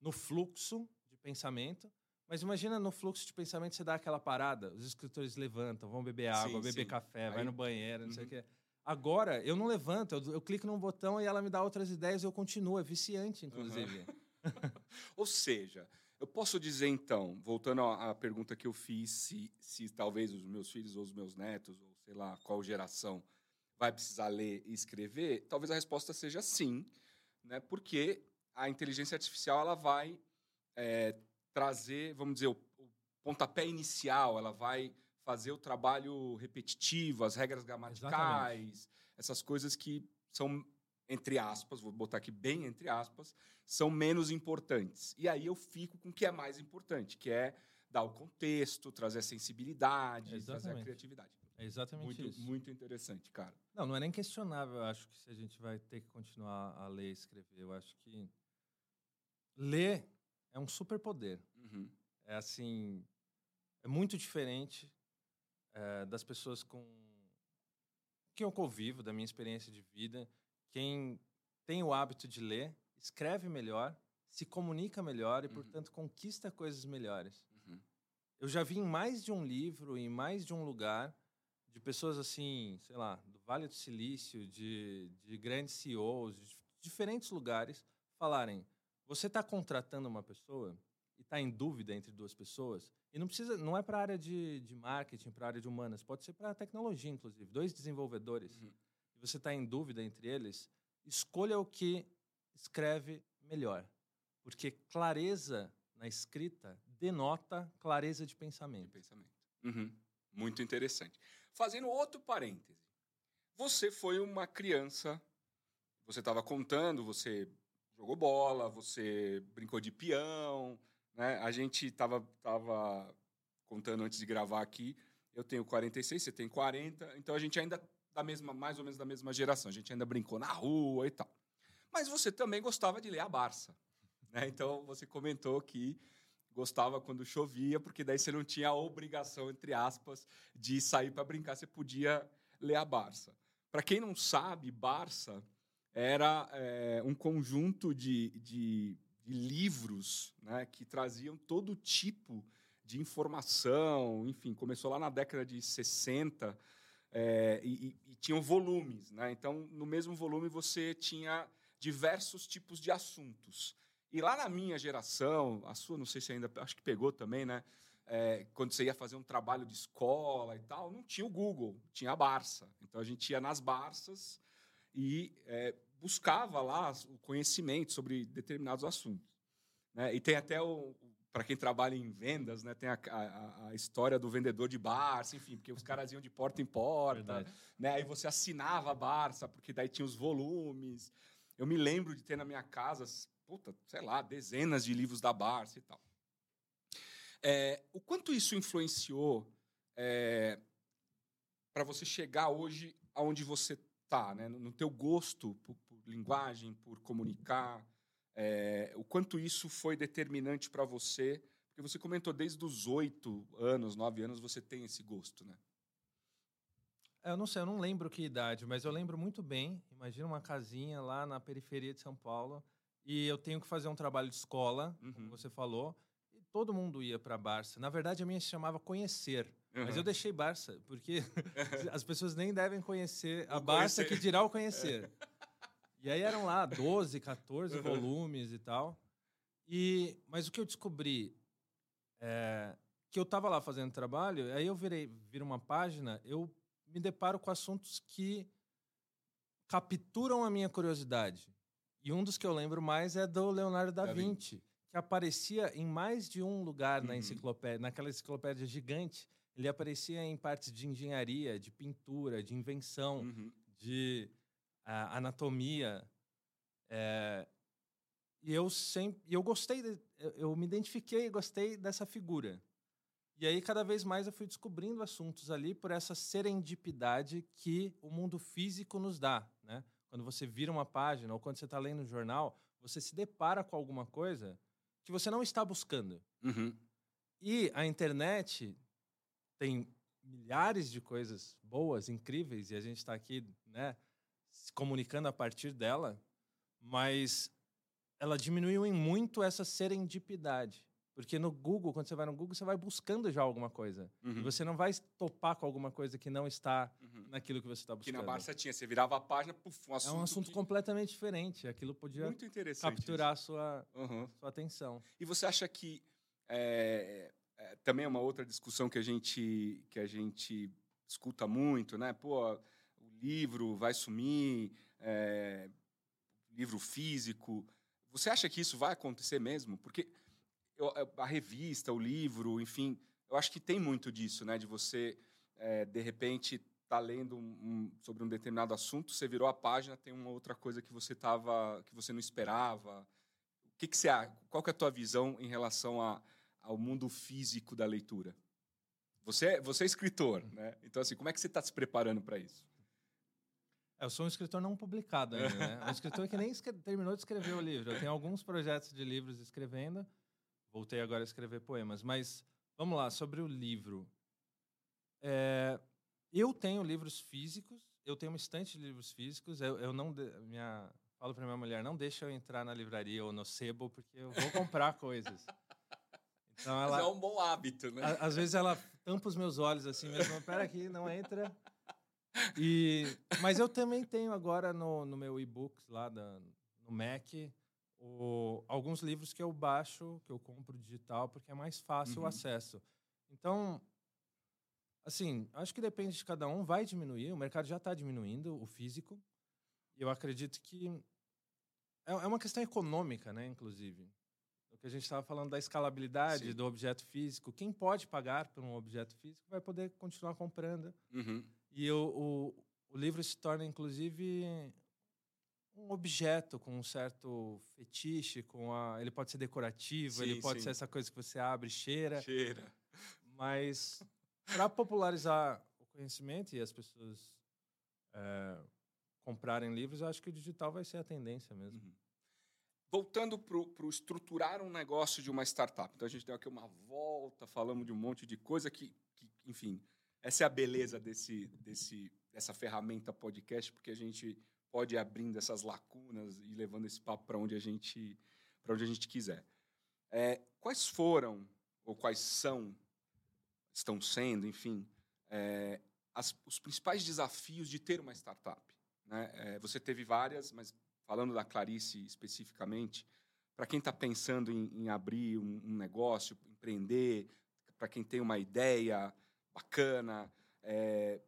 Speaker 2: no fluxo de pensamento, mas imagina no fluxo de pensamento você dá aquela parada, os escritores levantam, vão beber água,
Speaker 1: Sim,
Speaker 2: beber
Speaker 1: sim.
Speaker 2: café, vai
Speaker 1: Aí-
Speaker 2: no banheiro, não sei o
Speaker 1: Uhum.
Speaker 2: quê. Agora, eu não levanto, eu, eu clico num botão e ela me dá outras ideias e eu continuo. É viciante, inclusive.
Speaker 1: Ou seja, eu posso dizer então, voltando à à pergunta que eu fiz, se, se talvez os meus filhos ou os meus netos, ou sei lá, qual geração vai precisar ler e escrever, talvez a resposta seja sim, né? porque a inteligência artificial ela vai é, trazer, vamos dizer, o, o pontapé inicial, ela vai fazer o trabalho repetitivo, as regras gramaticais, essas coisas que são, entre aspas, vou botar aqui bem entre aspas, são menos importantes. E aí eu fico com o que é mais importante, que é dar o contexto, trazer a sensibilidade, trazer a
Speaker 2: Exatamente.
Speaker 1: criatividade.
Speaker 2: É exatamente
Speaker 1: Muito,
Speaker 2: isso.
Speaker 1: muito interessante, cara.
Speaker 2: Não, não é nem questionável, eu acho que se a gente vai ter que continuar a ler e escrever. Eu acho que ler é um superpoder.
Speaker 1: Uhum.
Speaker 2: É assim, é muito diferente eh, das pessoas com quem eu convivo, da minha experiência de vida. Quem tem o hábito de ler, escreve melhor, se comunica melhor e,
Speaker 1: Uhum.
Speaker 2: portanto, conquista coisas melhores.
Speaker 1: Uhum.
Speaker 2: Eu já vi em mais de um livro, em mais de um lugar, de pessoas assim, sei lá, do Vale do Silício, de, de grandes CEOs, de diferentes lugares, falarem: você está contratando uma pessoa e está em dúvida entre duas pessoas, e não precisa, não é para a área de, de marketing, para a área de humanas, pode ser para a tecnologia, inclusive, dois desenvolvedores,
Speaker 1: Uhum.
Speaker 2: e você está em dúvida entre eles, escolha o que escreve melhor, porque clareza na escrita denota clareza de
Speaker 1: de
Speaker 2: pensamento.
Speaker 1: pensamento. Uhum. Muito interessante. Fazendo outro parêntese. Você foi uma criança, você estava contando, você jogou bola, você brincou de peão, né? A gente estava tava contando antes de gravar aqui. Eu tenho 46, você tem 40, então a gente ainda da mesma, mais ou menos da mesma geração. A gente ainda brincou na rua e tal. Mas você também gostava de ler a Barça, né? Então você comentou que gostava quando chovia, porque daí você não tinha a obrigação, entre aspas, de sair para brincar, você podia ler a Barça. Para quem não sabe, Barça era é, um conjunto de, de, de livros né, que traziam todo tipo de informação, enfim, começou lá na década de 60 é, e, e, e tinham volumes. Né? Então, no mesmo volume, você tinha diversos tipos de assuntos. E lá na minha geração, a sua, não sei se ainda, acho que pegou também, né? É, quando você ia fazer um trabalho de escola e tal, não tinha o Google, tinha a Barça. Então a gente ia nas Barças e é, buscava lá o conhecimento sobre determinados assuntos. Né? E tem até o, para quem trabalha em vendas, né, tem a, a, a, história do vendedor de Barça, enfim, porque os caras iam de porta em porta, né? Aí você assinava a Barça, porque daí tinha os volumes. Eu me lembro de ter na minha casa, puta, sei lá, dezenas de livros da Barça e tal. É, o quanto isso influenciou é, para você chegar hoje aonde você está, né? no, no teu gosto por, por linguagem, por comunicar, é, o quanto isso foi determinante para você? Porque você comentou desde os oito anos, nove anos, você tem esse gosto, né?
Speaker 2: Eu não sei, eu não lembro que idade, mas eu lembro muito bem. Imagina uma casinha lá na periferia de São Paulo e eu tenho que fazer um trabalho de escola, uhum. como você falou, e todo mundo ia para Barça. Na verdade, a minha se chamava Conhecer, uhum. mas eu deixei Barça, porque as pessoas nem devem conhecer a Barça que dirá o conhecer. E aí eram lá 12, 14 uhum. volumes e tal. E, mas o que eu descobri é que eu estava lá fazendo trabalho, aí eu virei, viro uma página, eu me deparo com assuntos que capturam a minha curiosidade. E um dos que eu lembro mais é do Leonardo da, da Vinci, Vinci, que aparecia em mais de um lugar uhum. na enciclopédia, naquela enciclopédia gigante. Ele aparecia em partes de engenharia, de pintura, de invenção, uhum. de a anatomia. É, e eu sempre, eu gostei, de, eu me identifiquei e gostei dessa figura. E aí cada vez mais eu fui descobrindo assuntos ali por essa serendipidade que o mundo físico nos dá, né? Quando você vira uma página ou quando você está lendo um jornal, você se depara com alguma coisa que você não está buscando. Uhum. E a internet tem milhares de coisas boas, incríveis, e a gente está aqui, né, se comunicando a partir dela, mas ela diminuiu em muito essa serendipidade. Porque no Google, quando você vai no Google, você vai buscando já alguma coisa. Uhum. E você não vai topar com alguma coisa que não está uhum. naquilo que você está buscando.
Speaker 1: Que na Barça tinha, você virava a página, puf,
Speaker 2: um assunto. É um assunto que... completamente diferente. Aquilo podia capturar a sua, uhum. sua atenção.
Speaker 1: E você acha que é, é, também é uma outra discussão que a gente que a gente escuta muito, né? Pô, livro vai sumir, é, livro físico. Você acha que isso vai acontecer mesmo? Porque eu, a revista, o livro, enfim, eu acho que tem muito disso, né? De você, é, de repente, tá lendo um, um, sobre um determinado assunto, você virou a página, tem uma outra coisa que você tava, que você não esperava. O que, que você, qual que é a tua visão em relação a, ao mundo físico da leitura? Você, é, você é escritor, né? Então, assim, como é que você está se preparando para isso?
Speaker 2: Eu sou um escritor não publicado ainda, né? Um escritor que nem terminou de escrever o livro. Eu tenho alguns projetos de livros escrevendo. Voltei agora a escrever poemas. Mas, vamos lá, sobre o livro. É, eu tenho livros físicos. Eu tenho uma estante de livros físicos. Eu, eu não... Minha, falo para minha mulher, não deixa eu entrar na livraria ou no sebo, porque eu vou comprar coisas.
Speaker 1: Então ela, Mas é um bom hábito, né?
Speaker 2: às vezes ela tampa os meus olhos assim mesmo. Espera aqui, não entra. E, mas eu também tenho agora no, no meu e-books lá da, no Mac o, alguns livros que eu baixo, que eu compro digital, porque é mais fácil uhum. o acesso. Então, assim, acho que depende de cada um, vai diminuir, o mercado já está diminuindo, o físico. E eu acredito que é, é uma questão econômica, né, inclusive. O que a gente estava falando da escalabilidade Sim. do objeto físico. Quem pode pagar por um objeto físico vai poder continuar comprando. Uhum. E o, o, o livro se torna, inclusive, um objeto com um certo fetiche, com a, ele pode ser decorativo, sim, ele pode sim. ser essa coisa que você abre, cheira.
Speaker 1: Cheira.
Speaker 2: Mas para popularizar o conhecimento e as pessoas é, comprarem livros, eu acho que o digital vai ser a tendência mesmo. Uhum.
Speaker 1: Voltando para o estruturar um negócio de uma startup. Então a gente deu aqui uma volta, falamos de um monte de coisa que, que enfim, essa é a beleza desse, desse, dessa ferramenta podcast, porque a gente pode ir abrindo essas lacunas e levando esse papo para onde a gente para onde a gente quiser. É, quais foram ou quais são estão sendo, enfim, é, as, os principais desafios de ter uma startup? Né? É, você teve várias, mas falando da Clarice especificamente, para quem está pensando em, em abrir um, um negócio, empreender, para quem tem uma ideia, bacana, é,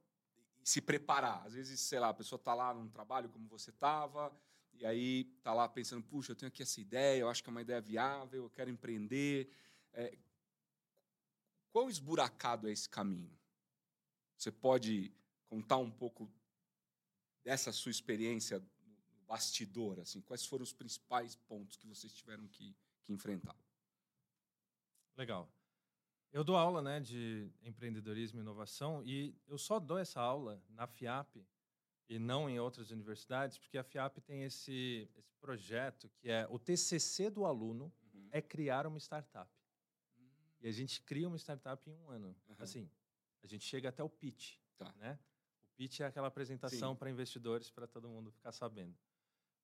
Speaker 1: se preparar. Às vezes, sei lá, a pessoa está lá num trabalho como você estava e aí tá lá pensando, puxa, eu tenho aqui essa ideia, eu acho que é uma ideia viável, eu quero empreender. É, quão esburacado é esse caminho? Você pode contar um pouco dessa sua experiência no bastidor, assim, quais foram os principais pontos que vocês tiveram que, que enfrentar?
Speaker 2: Legal. Eu dou aula né, de empreendedorismo e inovação e eu só dou essa aula na FIAP e não em outras universidades, porque a FIAP tem esse, esse projeto que é o TCC do aluno uhum. é criar uma startup. Uhum. E a gente cria uma startup em um ano. Uhum. Assim, a gente chega até o pitch. Tá. Né? O pitch é aquela apresentação para investidores, para todo mundo ficar sabendo.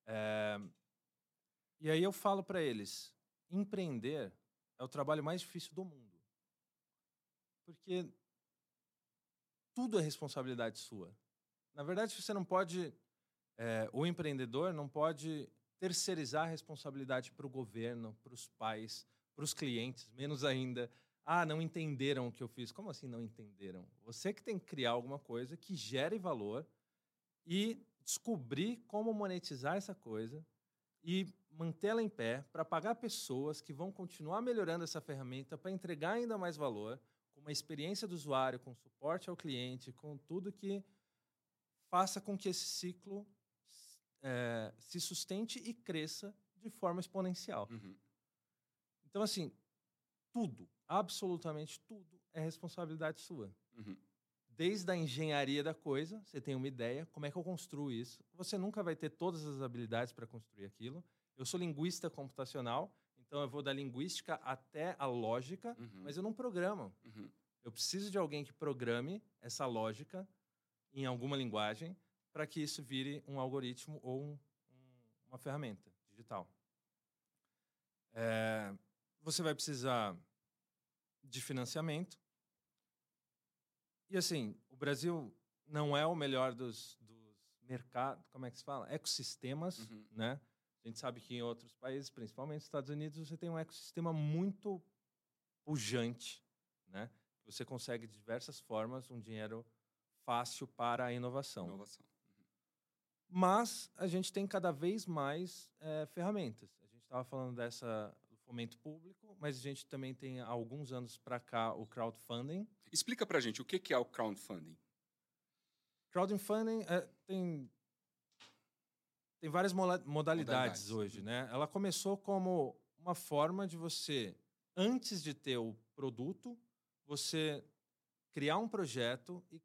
Speaker 2: É... E aí eu falo para eles, empreender é o trabalho mais difícil do mundo. Porque tudo é responsabilidade sua. Na verdade, você não pode. É, o empreendedor não pode terceirizar a responsabilidade para o governo, para os pais, para os clientes, menos ainda. Ah, não entenderam o que eu fiz. Como assim não entenderam? Você que tem que criar alguma coisa que gere valor e descobrir como monetizar essa coisa e mantê-la em pé para pagar pessoas que vão continuar melhorando essa ferramenta para entregar ainda mais valor uma experiência do usuário, com suporte ao cliente, com tudo que faça com que esse ciclo é, se sustente e cresça de forma exponencial. Uhum. Então, assim, tudo, absolutamente tudo, é responsabilidade sua. Uhum. Desde a engenharia da coisa, você tem uma ideia, como é que eu construo isso? Você nunca vai ter todas as habilidades para construir aquilo. Eu sou linguista computacional, então eu vou da linguística até a lógica, uhum. mas eu não programo. Uhum. Eu preciso de alguém que programe essa lógica em alguma linguagem para que isso vire um algoritmo ou um, um, uma ferramenta digital. É, você vai precisar de financiamento. E assim, o Brasil não é o melhor dos, dos mercados, como é que se fala? Ecossistemas, uhum. né? A gente sabe que em outros países, principalmente nos Estados Unidos, você tem um ecossistema muito pujante, né? Você consegue de diversas formas um dinheiro fácil para a inovação.
Speaker 1: Inovação. Uhum.
Speaker 2: Mas a gente tem cada vez mais é, ferramentas. A gente estava falando dessa do fomento público, mas a gente também tem há alguns anos para cá o crowdfunding.
Speaker 1: Explica para a gente o que é o crowdfunding.
Speaker 2: Crowdfunding é, tem tem várias modalidades, modalidades hoje, né? Ela começou como uma forma de você, antes de ter o produto, você criar um projeto e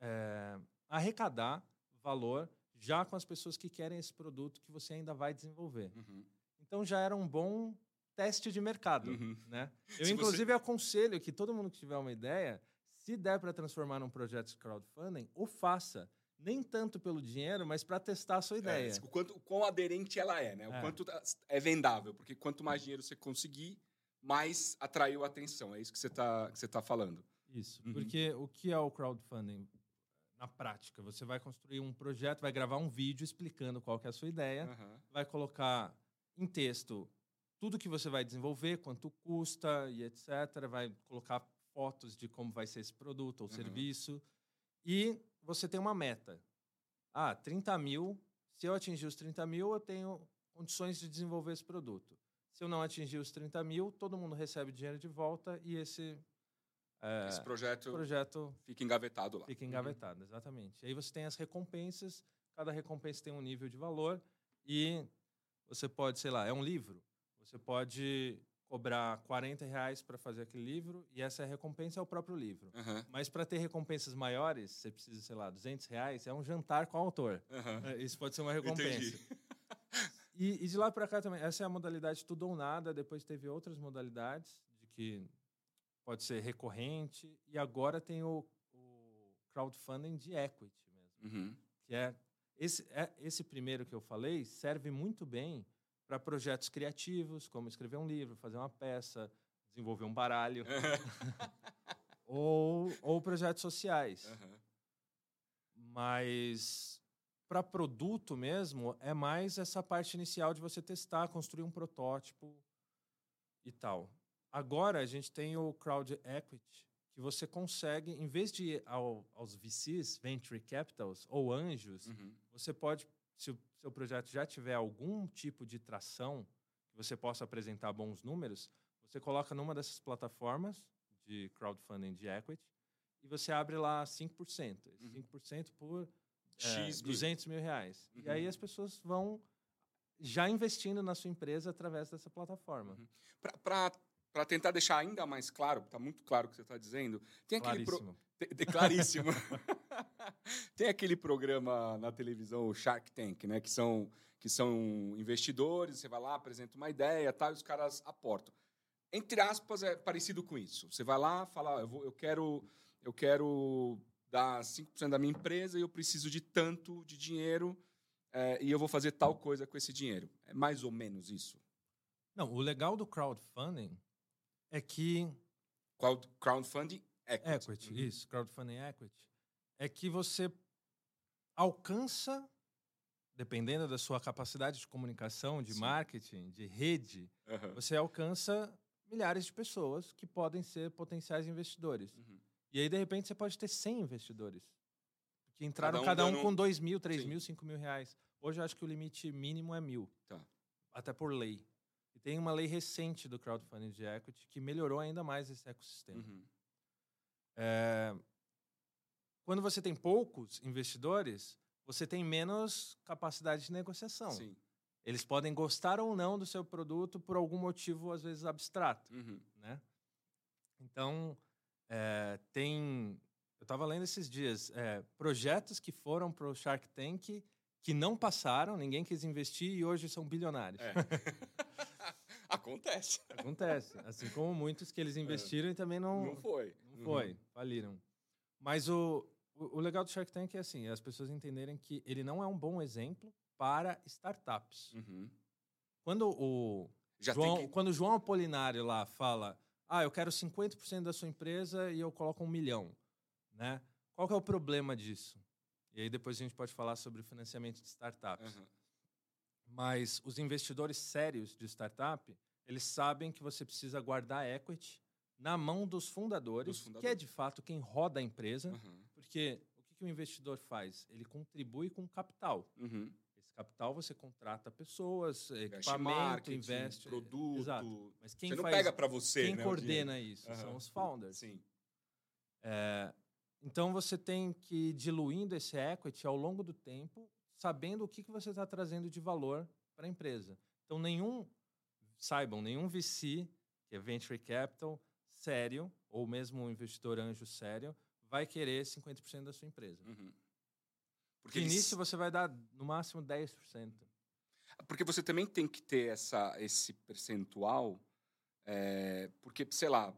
Speaker 2: é, arrecadar valor já com as pessoas que querem esse produto que você ainda vai desenvolver. Uhum. Então já era um bom teste de mercado, uhum. né? Eu se inclusive você... aconselho que todo mundo que tiver uma ideia, se der para transformar num projeto de crowdfunding, o faça nem tanto pelo dinheiro, mas para testar a sua é, ideia. É,
Speaker 1: o quanto o quão aderente ela é, né? O é. quanto tá, é vendável, porque quanto mais dinheiro você conseguir, mais atraiu a atenção. É isso que você está tá falando.
Speaker 2: Isso, uhum. porque o que é o crowdfunding? Na prática, você vai construir um projeto, vai gravar um vídeo explicando qual que é a sua ideia, uhum. vai colocar em texto tudo que você vai desenvolver, quanto custa e etc. Vai colocar fotos de como vai ser esse produto ou uhum. serviço. E você tem uma meta. Ah, 30 mil. Se eu atingir os 30 mil, eu tenho condições de desenvolver esse produto. Se eu não atingir os 30 mil, todo mundo recebe dinheiro de volta e esse,
Speaker 1: é, esse projeto,
Speaker 2: projeto
Speaker 1: fica engavetado lá.
Speaker 2: Fica engavetado, uhum. exatamente. Aí você tem as recompensas, cada recompensa tem um nível de valor e você pode, sei lá, é um livro. Você pode cobrar 40 reais para fazer aquele livro e essa recompensa é o próprio livro. Uhum. Mas para ter recompensas maiores, você precisa, sei lá, 200 reais, é um jantar com o autor. Uhum. Isso pode ser uma recompensa. E, e, de lá para cá também, essa é a modalidade tudo ou nada. Depois teve outras modalidades de que pode ser recorrente e agora tem o, o crowdfunding de equity mesmo, uhum. que é esse, é esse primeiro que eu falei serve muito bem para projetos criativos, como escrever um livro, fazer uma peça, desenvolver um baralho. ou, ou projetos sociais. Uhum. Mas para produto mesmo, é mais essa parte inicial de você testar, construir um protótipo e tal. Agora a gente tem o crowd equity, que você consegue, em vez de ir ao, aos VCs, venture capitals ou anjos, uhum. você pode, se, seu projeto já tiver algum tipo de tração, que você possa apresentar bons números, você coloca numa dessas plataformas de crowdfunding de equity e você abre lá 5%.
Speaker 1: Uhum.
Speaker 2: 5% por é,
Speaker 1: X mil.
Speaker 2: 200 mil reais. E
Speaker 1: Uhum.
Speaker 2: aí as pessoas vão já investindo na sua empresa através dessa plataforma.
Speaker 1: Uhum. Para tentar deixar ainda mais claro, está muito claro o que você está dizendo, tem aquele, pro-
Speaker 2: Claríssimo.
Speaker 1: Te- te- Claríssimo. Tem aquele programa na televisão, o Shark Tank, né? Que são, que são investidores, você vai lá, apresenta uma ideia tal, e os caras aportam. Entre aspas, é parecido com isso. Você vai lá, fala, "Ó, eu, vou- eu quero, eu quero dar 5% da minha empresa e eu preciso de tanto de dinheiro é, e eu vou fazer tal coisa com esse dinheiro. É mais ou menos isso.
Speaker 2: Não, o legal do crowdfunding é que
Speaker 1: Crowd- Crowdfunding, equity.
Speaker 2: equity,
Speaker 1: Uhum.
Speaker 2: isso, crowdfunding equity, é que você alcança, dependendo da sua capacidade de comunicação, de
Speaker 1: Sim.
Speaker 2: marketing, de rede,
Speaker 1: Aham.
Speaker 2: você alcança milhares de pessoas que podem ser potenciais investidores.
Speaker 1: Uhum.
Speaker 2: E aí, de repente, você pode ter 100 investidores. Que entraram
Speaker 1: um
Speaker 2: cada um,
Speaker 1: dando-
Speaker 2: com 2 mil, 3
Speaker 1: Sim.
Speaker 2: mil, 5 mil reais. Hoje eu acho que o limite mínimo é mil.
Speaker 1: Tá.
Speaker 2: Até por lei. E tem uma lei recente do crowdfunding de equity que melhorou ainda mais esse ecossistema.
Speaker 1: Uhum.
Speaker 2: É, quando você tem poucos investidores, você tem menos capacidade de negociação.
Speaker 1: Sim.
Speaker 2: Eles podem gostar ou não do seu produto por algum motivo, às vezes, abstrato.
Speaker 1: Uhum.
Speaker 2: né? Então, é, tem... Eu estava lendo esses dias, é, projetos que foram para o Shark Tank que não passaram, ninguém quis investir e hoje são bilionários.
Speaker 1: É. Acontece.
Speaker 2: Acontece. Assim como muitos que eles investiram e também não,
Speaker 1: Não foi.
Speaker 2: não
Speaker 1: Uhum.
Speaker 2: foi, faliram. Mas o, o, o legal do Shark Tank é assim, as pessoas entenderem que ele não é um bom exemplo para startups.
Speaker 1: Uhum.
Speaker 2: Quando o
Speaker 1: Já
Speaker 2: João,
Speaker 1: que...
Speaker 2: quando o João Apolinário lá fala, ah, eu quero 50% da sua empresa e eu coloco um milhão, né? Qual que é o problema disso? E aí depois a gente pode falar sobre o financiamento de startups.
Speaker 1: Uhum.
Speaker 2: Mas os investidores sérios de startup, eles sabem que você precisa guardar equity na mão dos fundadores,
Speaker 1: Dos
Speaker 2: que é
Speaker 1: fundadores.
Speaker 2: de fato quem roda a empresa,
Speaker 1: Uhum.
Speaker 2: Porque o que, que o investidor faz? Ele contribui com capital.
Speaker 1: Uhum.
Speaker 2: Esse capital você contrata pessoas,
Speaker 1: Investe
Speaker 2: equipamento, investe
Speaker 1: produto.
Speaker 2: Exato. Mas quem
Speaker 1: você não
Speaker 2: faz,
Speaker 1: pega para você,
Speaker 2: quem
Speaker 1: né,
Speaker 2: coordena isso
Speaker 1: Aham.
Speaker 2: são os founders.
Speaker 1: Sim.
Speaker 2: É, então você tem que ir diluindo esse equity ao longo do tempo, sabendo o que, que você está trazendo de valor para a empresa. Então nenhum, saibam, nenhum VC, que é Venture Capital, sério, ou mesmo um investidor anjo sério, vai querer 50% da sua empresa.
Speaker 1: Uhum.
Speaker 2: Porque
Speaker 1: Porque, eles-
Speaker 2: início você vai dar no máximo 10%.
Speaker 1: porque você também tem que ter essa, esse percentual, é, porque, sei lá,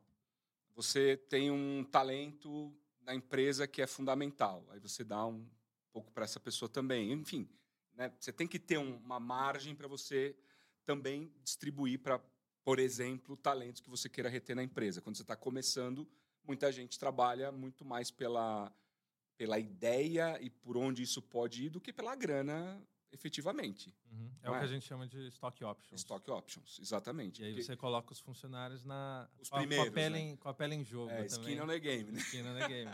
Speaker 1: você tem um talento na empresa que é fundamental, aí você dá um pouco para essa pessoa também. Enfim, né, você tem que ter um- uma margem para você também distribuir para, por exemplo, talentos que você queira reter na empresa. Quando você está começando, muita gente trabalha muito mais pela, pela ideia e por onde isso pode ir do que pela grana efetivamente.
Speaker 2: É
Speaker 1: Não
Speaker 2: o que
Speaker 1: é?
Speaker 2: a gente chama de stock options.
Speaker 1: Stock options, exatamente.
Speaker 2: E aí
Speaker 1: Porque
Speaker 2: você coloca os funcionários na
Speaker 1: Os
Speaker 2: com, a, com, a
Speaker 1: primeiros,
Speaker 2: pele
Speaker 1: né?
Speaker 2: em, com a pele em jogo
Speaker 1: é, skin on the game, né?
Speaker 2: Skin on the game.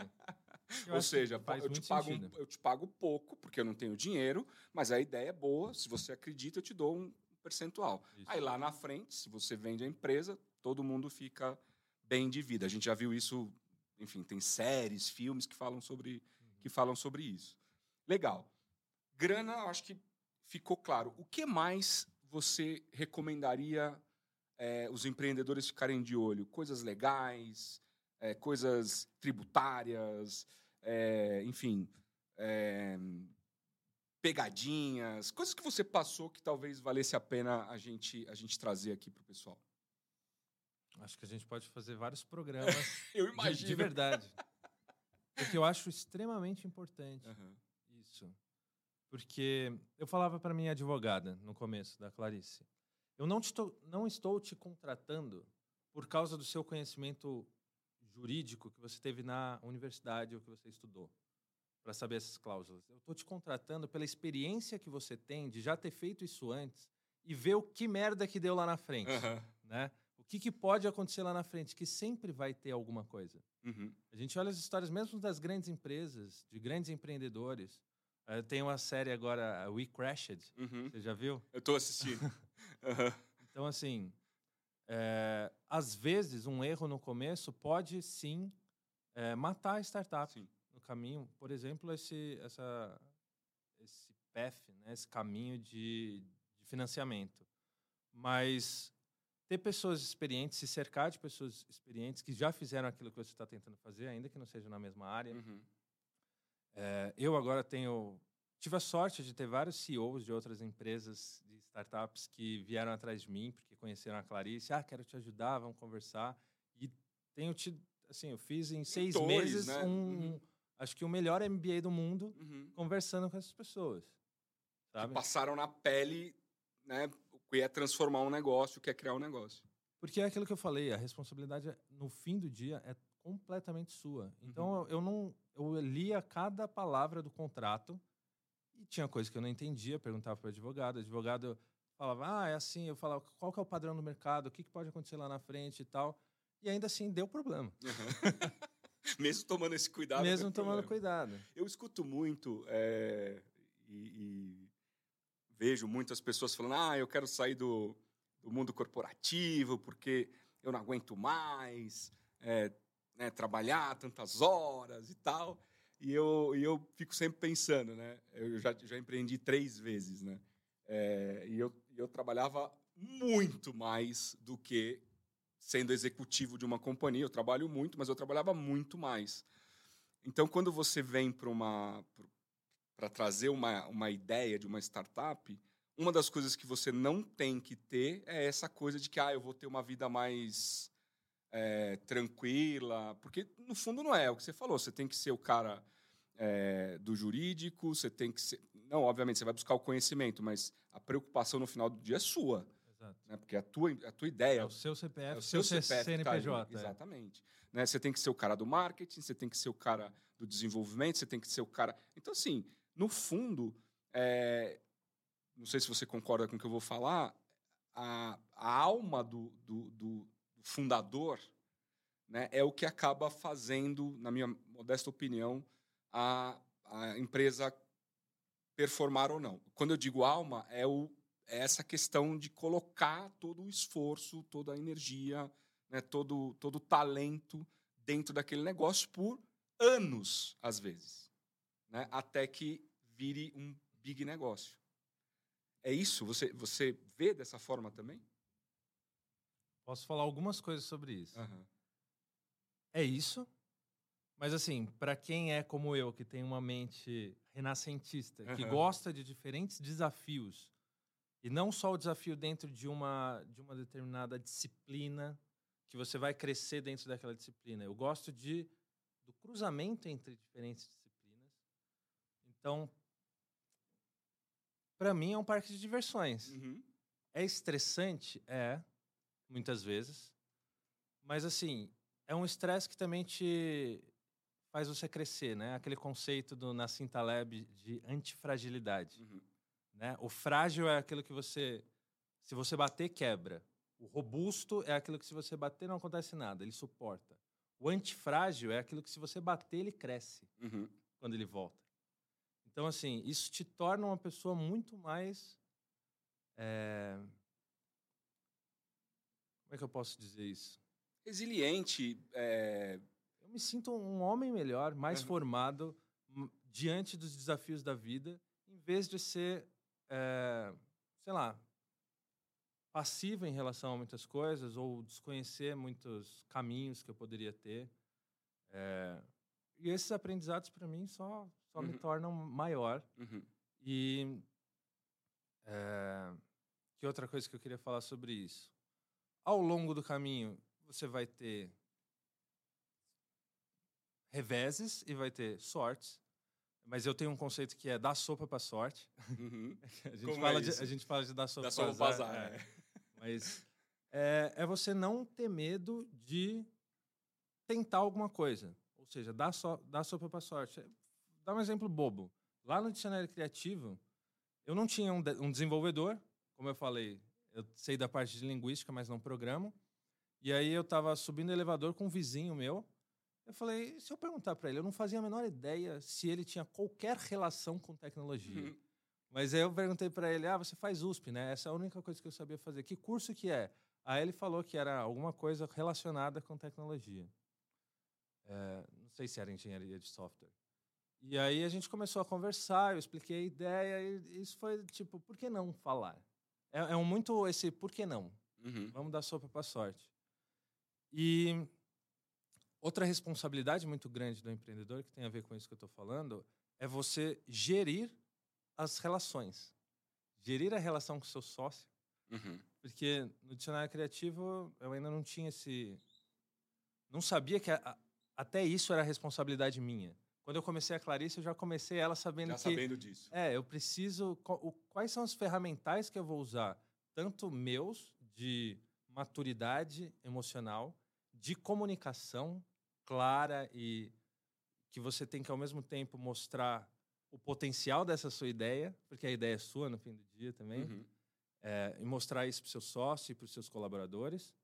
Speaker 1: Ou seja, eu te, pago, um- eu te pago pouco, porque eu não tenho dinheiro, mas a ideia é boa. Se você acredita, eu te dou um percentual.
Speaker 2: Isso.
Speaker 1: Aí lá na frente, se você vende a empresa, todo mundo fica bem de vida. A gente já viu isso, enfim, tem séries, filmes que falam sobre, que falam sobre isso. Legal. Grana, acho que ficou claro. O que mais você recomendaria eh, os empreendedores ficarem de olho? Coisas legais, eh, coisas tributárias, eh, enfim, pegadinhas, coisas que você passou que talvez valesse a pena a gente, a gente trazer aqui para o pessoal.
Speaker 2: Acho que a gente pode fazer vários programas
Speaker 1: Eu
Speaker 2: de, de verdade. Porque eu acho extremamente importante
Speaker 1: Aham.
Speaker 2: isso. Porque eu falava para minha advogada no começo da Clarice, eu não, tô- não estou te contratando por causa do seu conhecimento jurídico que você teve na universidade ou que você estudou para saber essas cláusulas. Eu estou te contratando pela experiência que você tem de já ter feito isso antes e ver o que merda que deu lá na frente,
Speaker 1: Aham.
Speaker 2: né? O que, que pode acontecer lá na frente, que sempre vai ter alguma coisa.
Speaker 1: Uhum.
Speaker 2: A gente olha as histórias mesmo das grandes empresas, de grandes empreendedores. É, tem uma série agora, We Crashed.
Speaker 1: Uhum.
Speaker 2: Você já viu?
Speaker 1: Eu tô assistindo. Aham.
Speaker 2: Então, assim, é, às vezes um erro no começo pode sim é, matar a startup
Speaker 1: Sim.
Speaker 2: no caminho. Por exemplo, esse, essa, esse path, né, esse caminho de, de financiamento. Mas ter pessoas experientes, se cercar de pessoas experientes que já fizeram aquilo que você está tentando fazer, ainda que não seja na mesma área.
Speaker 1: Uhum.
Speaker 2: É, eu agora tenho. Tive a sorte de ter vários CEOs de outras empresas, de startups, que vieram atrás de mim, porque conheceram a Clarice. Ah, quero te ajudar, vamos conversar. E tenho tido. Assim, eu fiz em seis
Speaker 1: Mentores,
Speaker 2: meses
Speaker 1: né?
Speaker 2: um.
Speaker 1: Uhum.
Speaker 2: Acho que o melhor MBA do mundo
Speaker 1: Uhum.
Speaker 2: conversando com essas pessoas. Sabe?
Speaker 1: Passaram na pele, né? Que é transformar um negócio, o que é criar um negócio.
Speaker 2: Porque é aquilo que eu falei, a responsabilidade, é- no fim do dia, é completamente sua. Então, eu- eu não. Eu lia cada palavra do contrato e tinha coisa que eu não entendia, perguntava para o advogado. O advogado falava, ah, é assim. Eu falava, qual que é o padrão do mercado? O que, que pode acontecer lá na frente e tal. E ainda assim, deu problema.
Speaker 1: Mesmo tomando esse cuidado.
Speaker 2: mesmo tomando
Speaker 1: problema.
Speaker 2: cuidado.
Speaker 1: Eu escuto muito é, e, e vejo muitas pessoas falando: ah, eu quero sair do, do mundo corporativo porque eu não aguento mais é, né, trabalhar tantas horas e tal. E eu, e eu fico sempre pensando, né? Eu já, já empreendi três vezes, né? É, e eu, eu trabalhava muito mais do que sendo executivo de uma companhia. Eu trabalho muito, mas eu trabalhava muito mais. Então, quando você vem para uma para trazer uma, uma ideia de uma startup, uma das coisas que você não tem que ter é essa coisa de que ah, eu vou ter uma vida mais é, tranquila, porque no fundo não é, é o que você falou. Você tem que ser o cara é, do jurídico, você tem que ser. Não, obviamente, você vai buscar o conhecimento, mas a preocupação no final do dia é sua,
Speaker 2: Exato.
Speaker 1: né? porque a tua, a tua ideia
Speaker 2: É o seu CPF,
Speaker 1: é o seu CPF que tá
Speaker 2: CNPJ. é.
Speaker 1: Exatamente. Né? Você tem que ser o cara do marketing, você tem que ser o cara do desenvolvimento, você tem que ser o cara. Então, assim, no fundo, é, não sei se você concorda com o que eu vou falar, a, a alma do, do, do- do fundador né, é o que acaba fazendo, na minha modesta opinião, a, a empresa performar ou não. Quando eu digo alma, é, o, é essa questão de colocar todo o esforço, toda a energia, né, todo, todo o talento dentro daquele negócio por anos, às vezes, né, até que vire um big negócio. É isso? Você, você vê dessa forma também?
Speaker 2: Posso falar algumas coisas sobre isso.
Speaker 1: Aham.
Speaker 2: É isso. Mas assim, para quem é como eu, que tem uma mente renascentista, que
Speaker 1: Aham.
Speaker 2: gosta de diferentes desafios, e não só o desafio dentro de uma de uma determinada disciplina, que você vai crescer dentro daquela disciplina. Eu gosto de do cruzamento entre diferentes disciplinas. Então, para mim é um parque de diversões.
Speaker 1: Uhum.
Speaker 2: É estressante? É, muitas vezes. Mas, assim, é um estresse que também te faz você crescer, né? Aquele conceito do Nassim Taleb de antifragilidade,
Speaker 1: Uhum.
Speaker 2: né? O frágil é aquilo que você... Se você bater, quebra. O robusto é aquilo que se você bater não acontece nada, ele suporta. O antifrágil é aquilo que se você bater, ele cresce
Speaker 1: Uhum.
Speaker 2: quando ele volta. Então, assim, isso te torna uma pessoa muito mais. é, Como é que eu posso dizer isso?
Speaker 1: Resiliente, é,
Speaker 2: Eu me sinto um homem melhor, mais
Speaker 1: Uhum.
Speaker 2: formado diante dos desafios da vida, em vez de ser, é, sei lá, passivo em relação a muitas coisas ou desconhecer muitos caminhos que eu poderia ter. É, e esses aprendizados, para mim, só, só me
Speaker 1: Uhum.
Speaker 2: tornam maior.
Speaker 1: uhum.
Speaker 2: E é, que outra coisa que eu queria falar sobre isso? Ao longo do caminho, você vai ter reveses e vai ter sortes. Mas eu tenho um conceito que é dar sopa para sorte.
Speaker 1: Uhum.
Speaker 2: A gente,
Speaker 1: Como
Speaker 2: fala
Speaker 1: é
Speaker 2: de, a gente fala de dar sopa para azar.
Speaker 1: bazar.
Speaker 2: é.
Speaker 1: é.
Speaker 2: Mas é, é você não ter medo de tentar alguma coisa. Ou seja, dar, so, dar sopa para sorte. Dá um exemplo bobo. Lá no dicionário criativo, eu não tinha um, de- um desenvolvedor, como eu falei, eu sei da parte de linguística, mas não programo. E aí eu estava subindo o elevador com um vizinho meu. Eu falei, se eu perguntar para ele, eu não fazia a menor ideia se ele tinha qualquer relação com tecnologia.
Speaker 1: Uhum.
Speaker 2: Mas aí eu perguntei para ele, ah, você faz USP, né? Essa é a única coisa que eu sabia fazer. Que curso que é? Aí ele falou que era alguma coisa relacionada com tecnologia. É, não sei se era engenharia de software. E aí a gente começou a conversar, eu expliquei a ideia e isso foi tipo, por que não falar? É, é um muito esse por que não?
Speaker 1: Uhum.
Speaker 2: Vamos dar sopa para sorte. E outra responsabilidade muito grande do empreendedor, que tem a ver com isso que eu estou falando, é você gerir as relações. Gerir a relação com o seu sócio.
Speaker 1: Uhum.
Speaker 2: Porque no dicionário criativo eu ainda não tinha esse. Não sabia que a, até isso era responsabilidade minha. Quando eu comecei a Clarice, eu já comecei ela sabendo
Speaker 1: Já
Speaker 2: que.
Speaker 1: sabendo disso.
Speaker 2: É, eu preciso. Quais são os ferramentais que eu vou usar? Tanto meus, de maturidade emocional, de comunicação clara e que você tem que, ao mesmo tempo, mostrar o potencial dessa sua ideia, porque a ideia é sua no fim do dia também,
Speaker 1: Uhum.
Speaker 2: é, e mostrar isso para o seu sócio e para os seus colaboradores,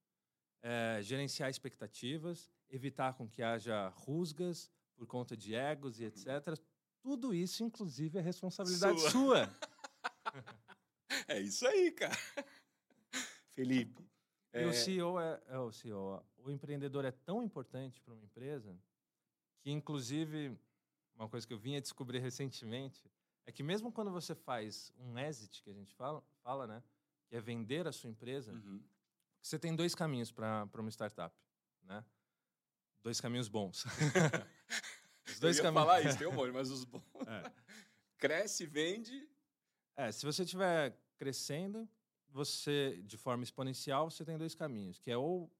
Speaker 2: é, gerenciar expectativas, evitar com que haja rusgas por conta de egos e etc. Tudo isso, inclusive, é responsabilidade
Speaker 1: Sua.
Speaker 2: sua.
Speaker 1: É isso aí, cara. Felipe.
Speaker 2: E
Speaker 1: é,
Speaker 2: o CEO é, é o CEO. O empreendedor é tão importante para uma empresa que, inclusive, uma coisa que eu vinha descobrir recentemente é que mesmo quando você faz um exit, que a gente fala, fala né, que é vender a sua empresa,
Speaker 1: uhum.
Speaker 2: você tem dois caminhos para uma startup, né? Dois caminhos bons. Os dois
Speaker 1: eu ia
Speaker 2: caminhos.
Speaker 1: falar isso, tem um monte, mas os bons.
Speaker 2: É.
Speaker 1: Cresce, vende.
Speaker 2: É, se você estiver crescendo, você de forma exponencial, você tem dois caminhos, que é ou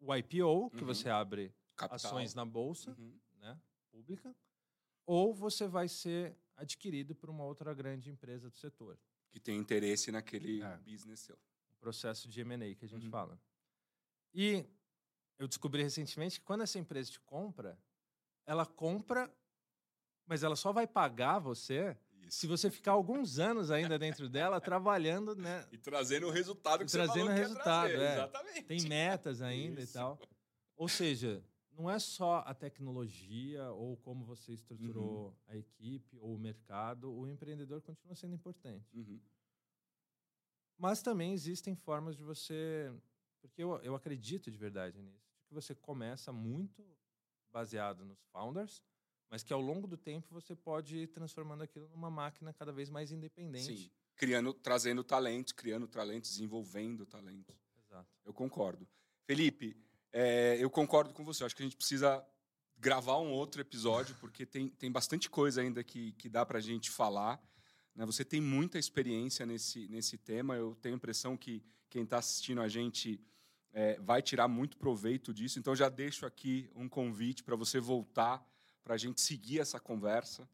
Speaker 2: o IPO, que
Speaker 1: Uhum.
Speaker 2: você abre
Speaker 1: Capital.
Speaker 2: ações na bolsa,
Speaker 1: Uhum.
Speaker 2: né, pública, ou você vai ser adquirido por uma outra grande empresa do setor.
Speaker 1: Que tem interesse naquele
Speaker 2: É.
Speaker 1: business seu.
Speaker 2: O processo de M&A que a gente
Speaker 1: Uhum.
Speaker 2: fala. E eu descobri recentemente que quando essa empresa te compra, ela compra, mas ela só vai pagar você
Speaker 1: Isso.
Speaker 2: se você ficar alguns anos ainda dentro dela trabalhando, né?
Speaker 1: E trazendo o resultado que
Speaker 2: E trazendo
Speaker 1: ia
Speaker 2: resultado,
Speaker 1: trazer.
Speaker 2: é.
Speaker 1: Exatamente.
Speaker 2: Tem metas ainda
Speaker 1: Isso.
Speaker 2: e tal. Ou seja, não é só a tecnologia ou como você estruturou
Speaker 1: Uhum.
Speaker 2: a equipe ou o mercado, o empreendedor continua sendo importante.
Speaker 1: Uhum.
Speaker 2: Mas também existem formas de você. Porque eu, eu acredito de verdade nisso. De que você começa muito baseado nos founders, mas que ao longo do tempo você pode ir transformando aquilo numa máquina cada vez mais independente.
Speaker 1: Sim. Criando, trazendo talentos, criando talentos, desenvolvendo talentos.
Speaker 2: Exato.
Speaker 1: Eu concordo. Felipe, é, eu concordo com você. Eu Acho que a gente precisa gravar um outro episódio, porque tem, tem bastante coisa ainda que, que dá para a gente falar. né? Você tem muita experiência nesse, nesse tema. Eu tenho a impressão que quem está assistindo a gente é, vai tirar muito proveito disso. Então, já deixo aqui um convite para você voltar, para a gente seguir essa conversa.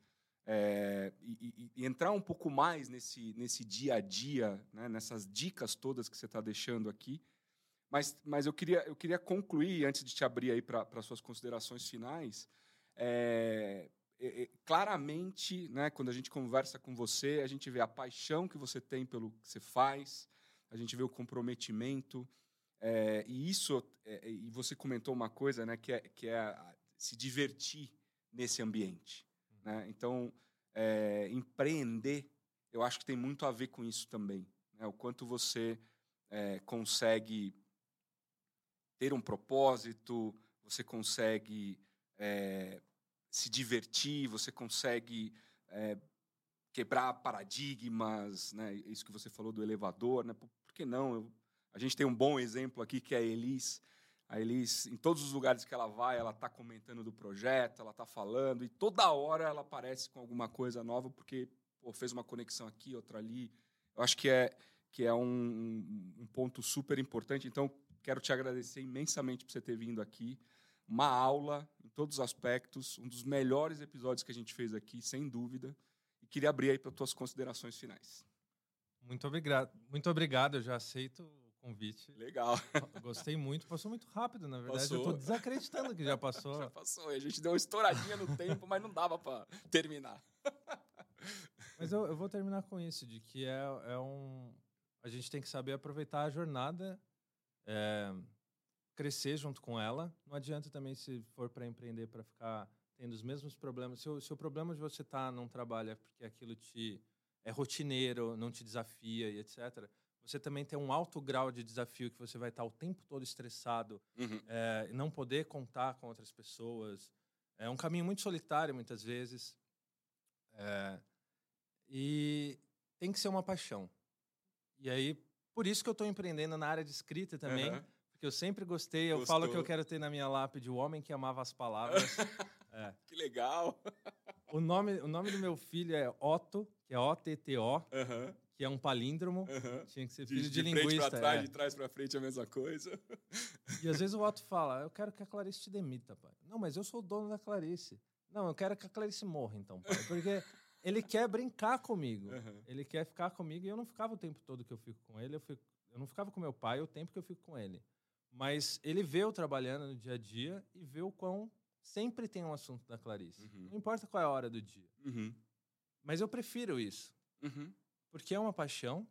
Speaker 1: é, e, e- entrar um pouco mais nesse, nesse dia a dia, né? nessas dicas todas que você está deixando aqui. Mas, mas eu, queria, eu queria concluir, antes de te abrir aí para suas considerações finais, é, é, é, claramente, né, quando a gente conversa com você, a gente vê a paixão que você tem pelo que você faz, a gente vê o comprometimento, é, e isso, é, e você comentou uma coisa, né, que é, que é a- se divertir nesse ambiente. Né? Então, é, empreender, eu acho que tem muito a ver com isso também. Né? O quanto você é, consegue ter um propósito, você consegue é, se divertir, você consegue é, quebrar paradigmas, né? Isso que você falou do elevador, né? Por, por que não? Eu- a gente tem um bom exemplo aqui que é a Elis. A Elis, em todos os lugares que ela vai, ela está comentando do projeto, ela está falando, e toda hora ela aparece com alguma coisa nova, porque pô, fez uma conexão aqui, outra ali. Eu acho que é, que é um, um ponto super importante. Então, quero te agradecer imensamente por você ter vindo aqui. Uma aula em todos os aspectos, um dos melhores episódios que a gente fez aqui, sem dúvida. E queria abrir aí para tuas considerações finais.
Speaker 2: Muito obrigado. Muito obrigado, eu já aceito convite.
Speaker 1: Legal.
Speaker 2: Eu Gostei muito, passou muito rápido, na verdade. Eu
Speaker 1: Passou.
Speaker 2: tô desacreditando que já passou.
Speaker 1: Já passou. A gente deu uma estouradinha no tempo, mas não dava para terminar.
Speaker 2: Mas eu, eu vou terminar com isso, de que é, é um. A gente tem que saber aproveitar a jornada. é, crescer junto com ela. Não adianta também, se for para empreender, para ficar tendo os mesmos problemas. Se o, se o problema de você estar tá num trabalho é porque aquilo te é rotineiro, não te desafia e etc., você também tem um alto grau de desafio que você vai estar o tempo todo estressado uhum. é, não poder contar com outras pessoas. É um caminho muito solitário, muitas vezes. É, e tem que ser uma paixão. E aí, por isso que eu estou empreendendo na área de escrita também, uhum. porque eu sempre gostei. Eu Gostou. falo que eu quero ter na minha lápide o homem que amava as palavras.
Speaker 1: é. Que legal!
Speaker 2: O nome, o nome do meu filho é Otto, que é O-T-T-O, uhum. Que é um palíndromo. Uhum. Tinha que ser filho de, de, de linguista. De frente
Speaker 1: para trás, é. de trás para frente, a mesma coisa.
Speaker 2: E às vezes o Otto fala, eu quero que a Clarice te demita, pai. Não, mas eu sou o dono da Clarice. Não, eu quero que a Clarice morra, então, pai. Porque ele quer brincar comigo. Uhum. Ele quer ficar comigo e eu não ficava o tempo todo que eu fico com ele. Eu, fico, eu não ficava com meu pai o tempo que eu fico com ele. Mas ele vê eu trabalhando no dia a dia e vê o quão sempre tem um assunto da Clarice. Uhum. Não importa qual é a hora do dia. Uhum. Mas eu prefiro isso. Uhum. Porque é uma paixão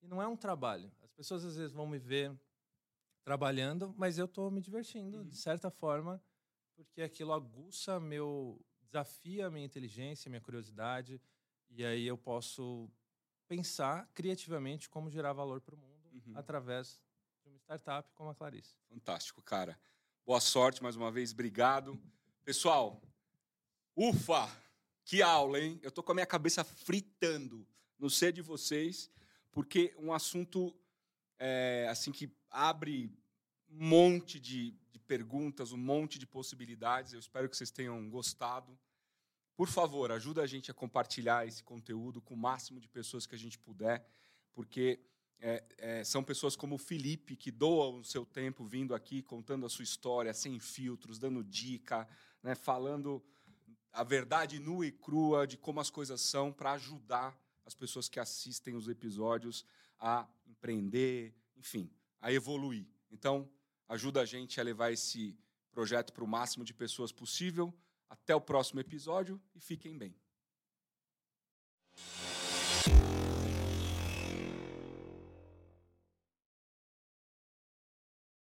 Speaker 2: e não é um trabalho. As pessoas às vezes vão me ver trabalhando, mas eu estou me divertindo, de uhum. certa forma, porque aquilo aguça meu, desafia a minha inteligência, a minha curiosidade, e aí eu posso pensar criativamente como gerar valor para o mundo uhum. através de uma startup como a Clarice.
Speaker 1: Fantástico, cara. Boa sorte mais uma vez, obrigado. Pessoal, ufa! Que aula, hein? Eu tô com a minha cabeça fritando. Não sei de vocês, porque um assunto é, assim que abre um monte de, de perguntas, um monte de possibilidades. Eu espero que vocês tenham gostado. Por favor, ajuda a gente a compartilhar esse conteúdo com o máximo de pessoas que a gente puder, porque é, é, são pessoas como o Felipe, que doam o seu tempo vindo aqui, contando a sua história, sem filtros, dando dica, né, falando a verdade nua e crua de como as coisas são, para ajudar as pessoas que assistem os episódios a empreender, enfim, a evoluir. Então, ajuda a gente a levar esse projeto para o máximo de pessoas possível. Até o próximo episódio e fiquem bem.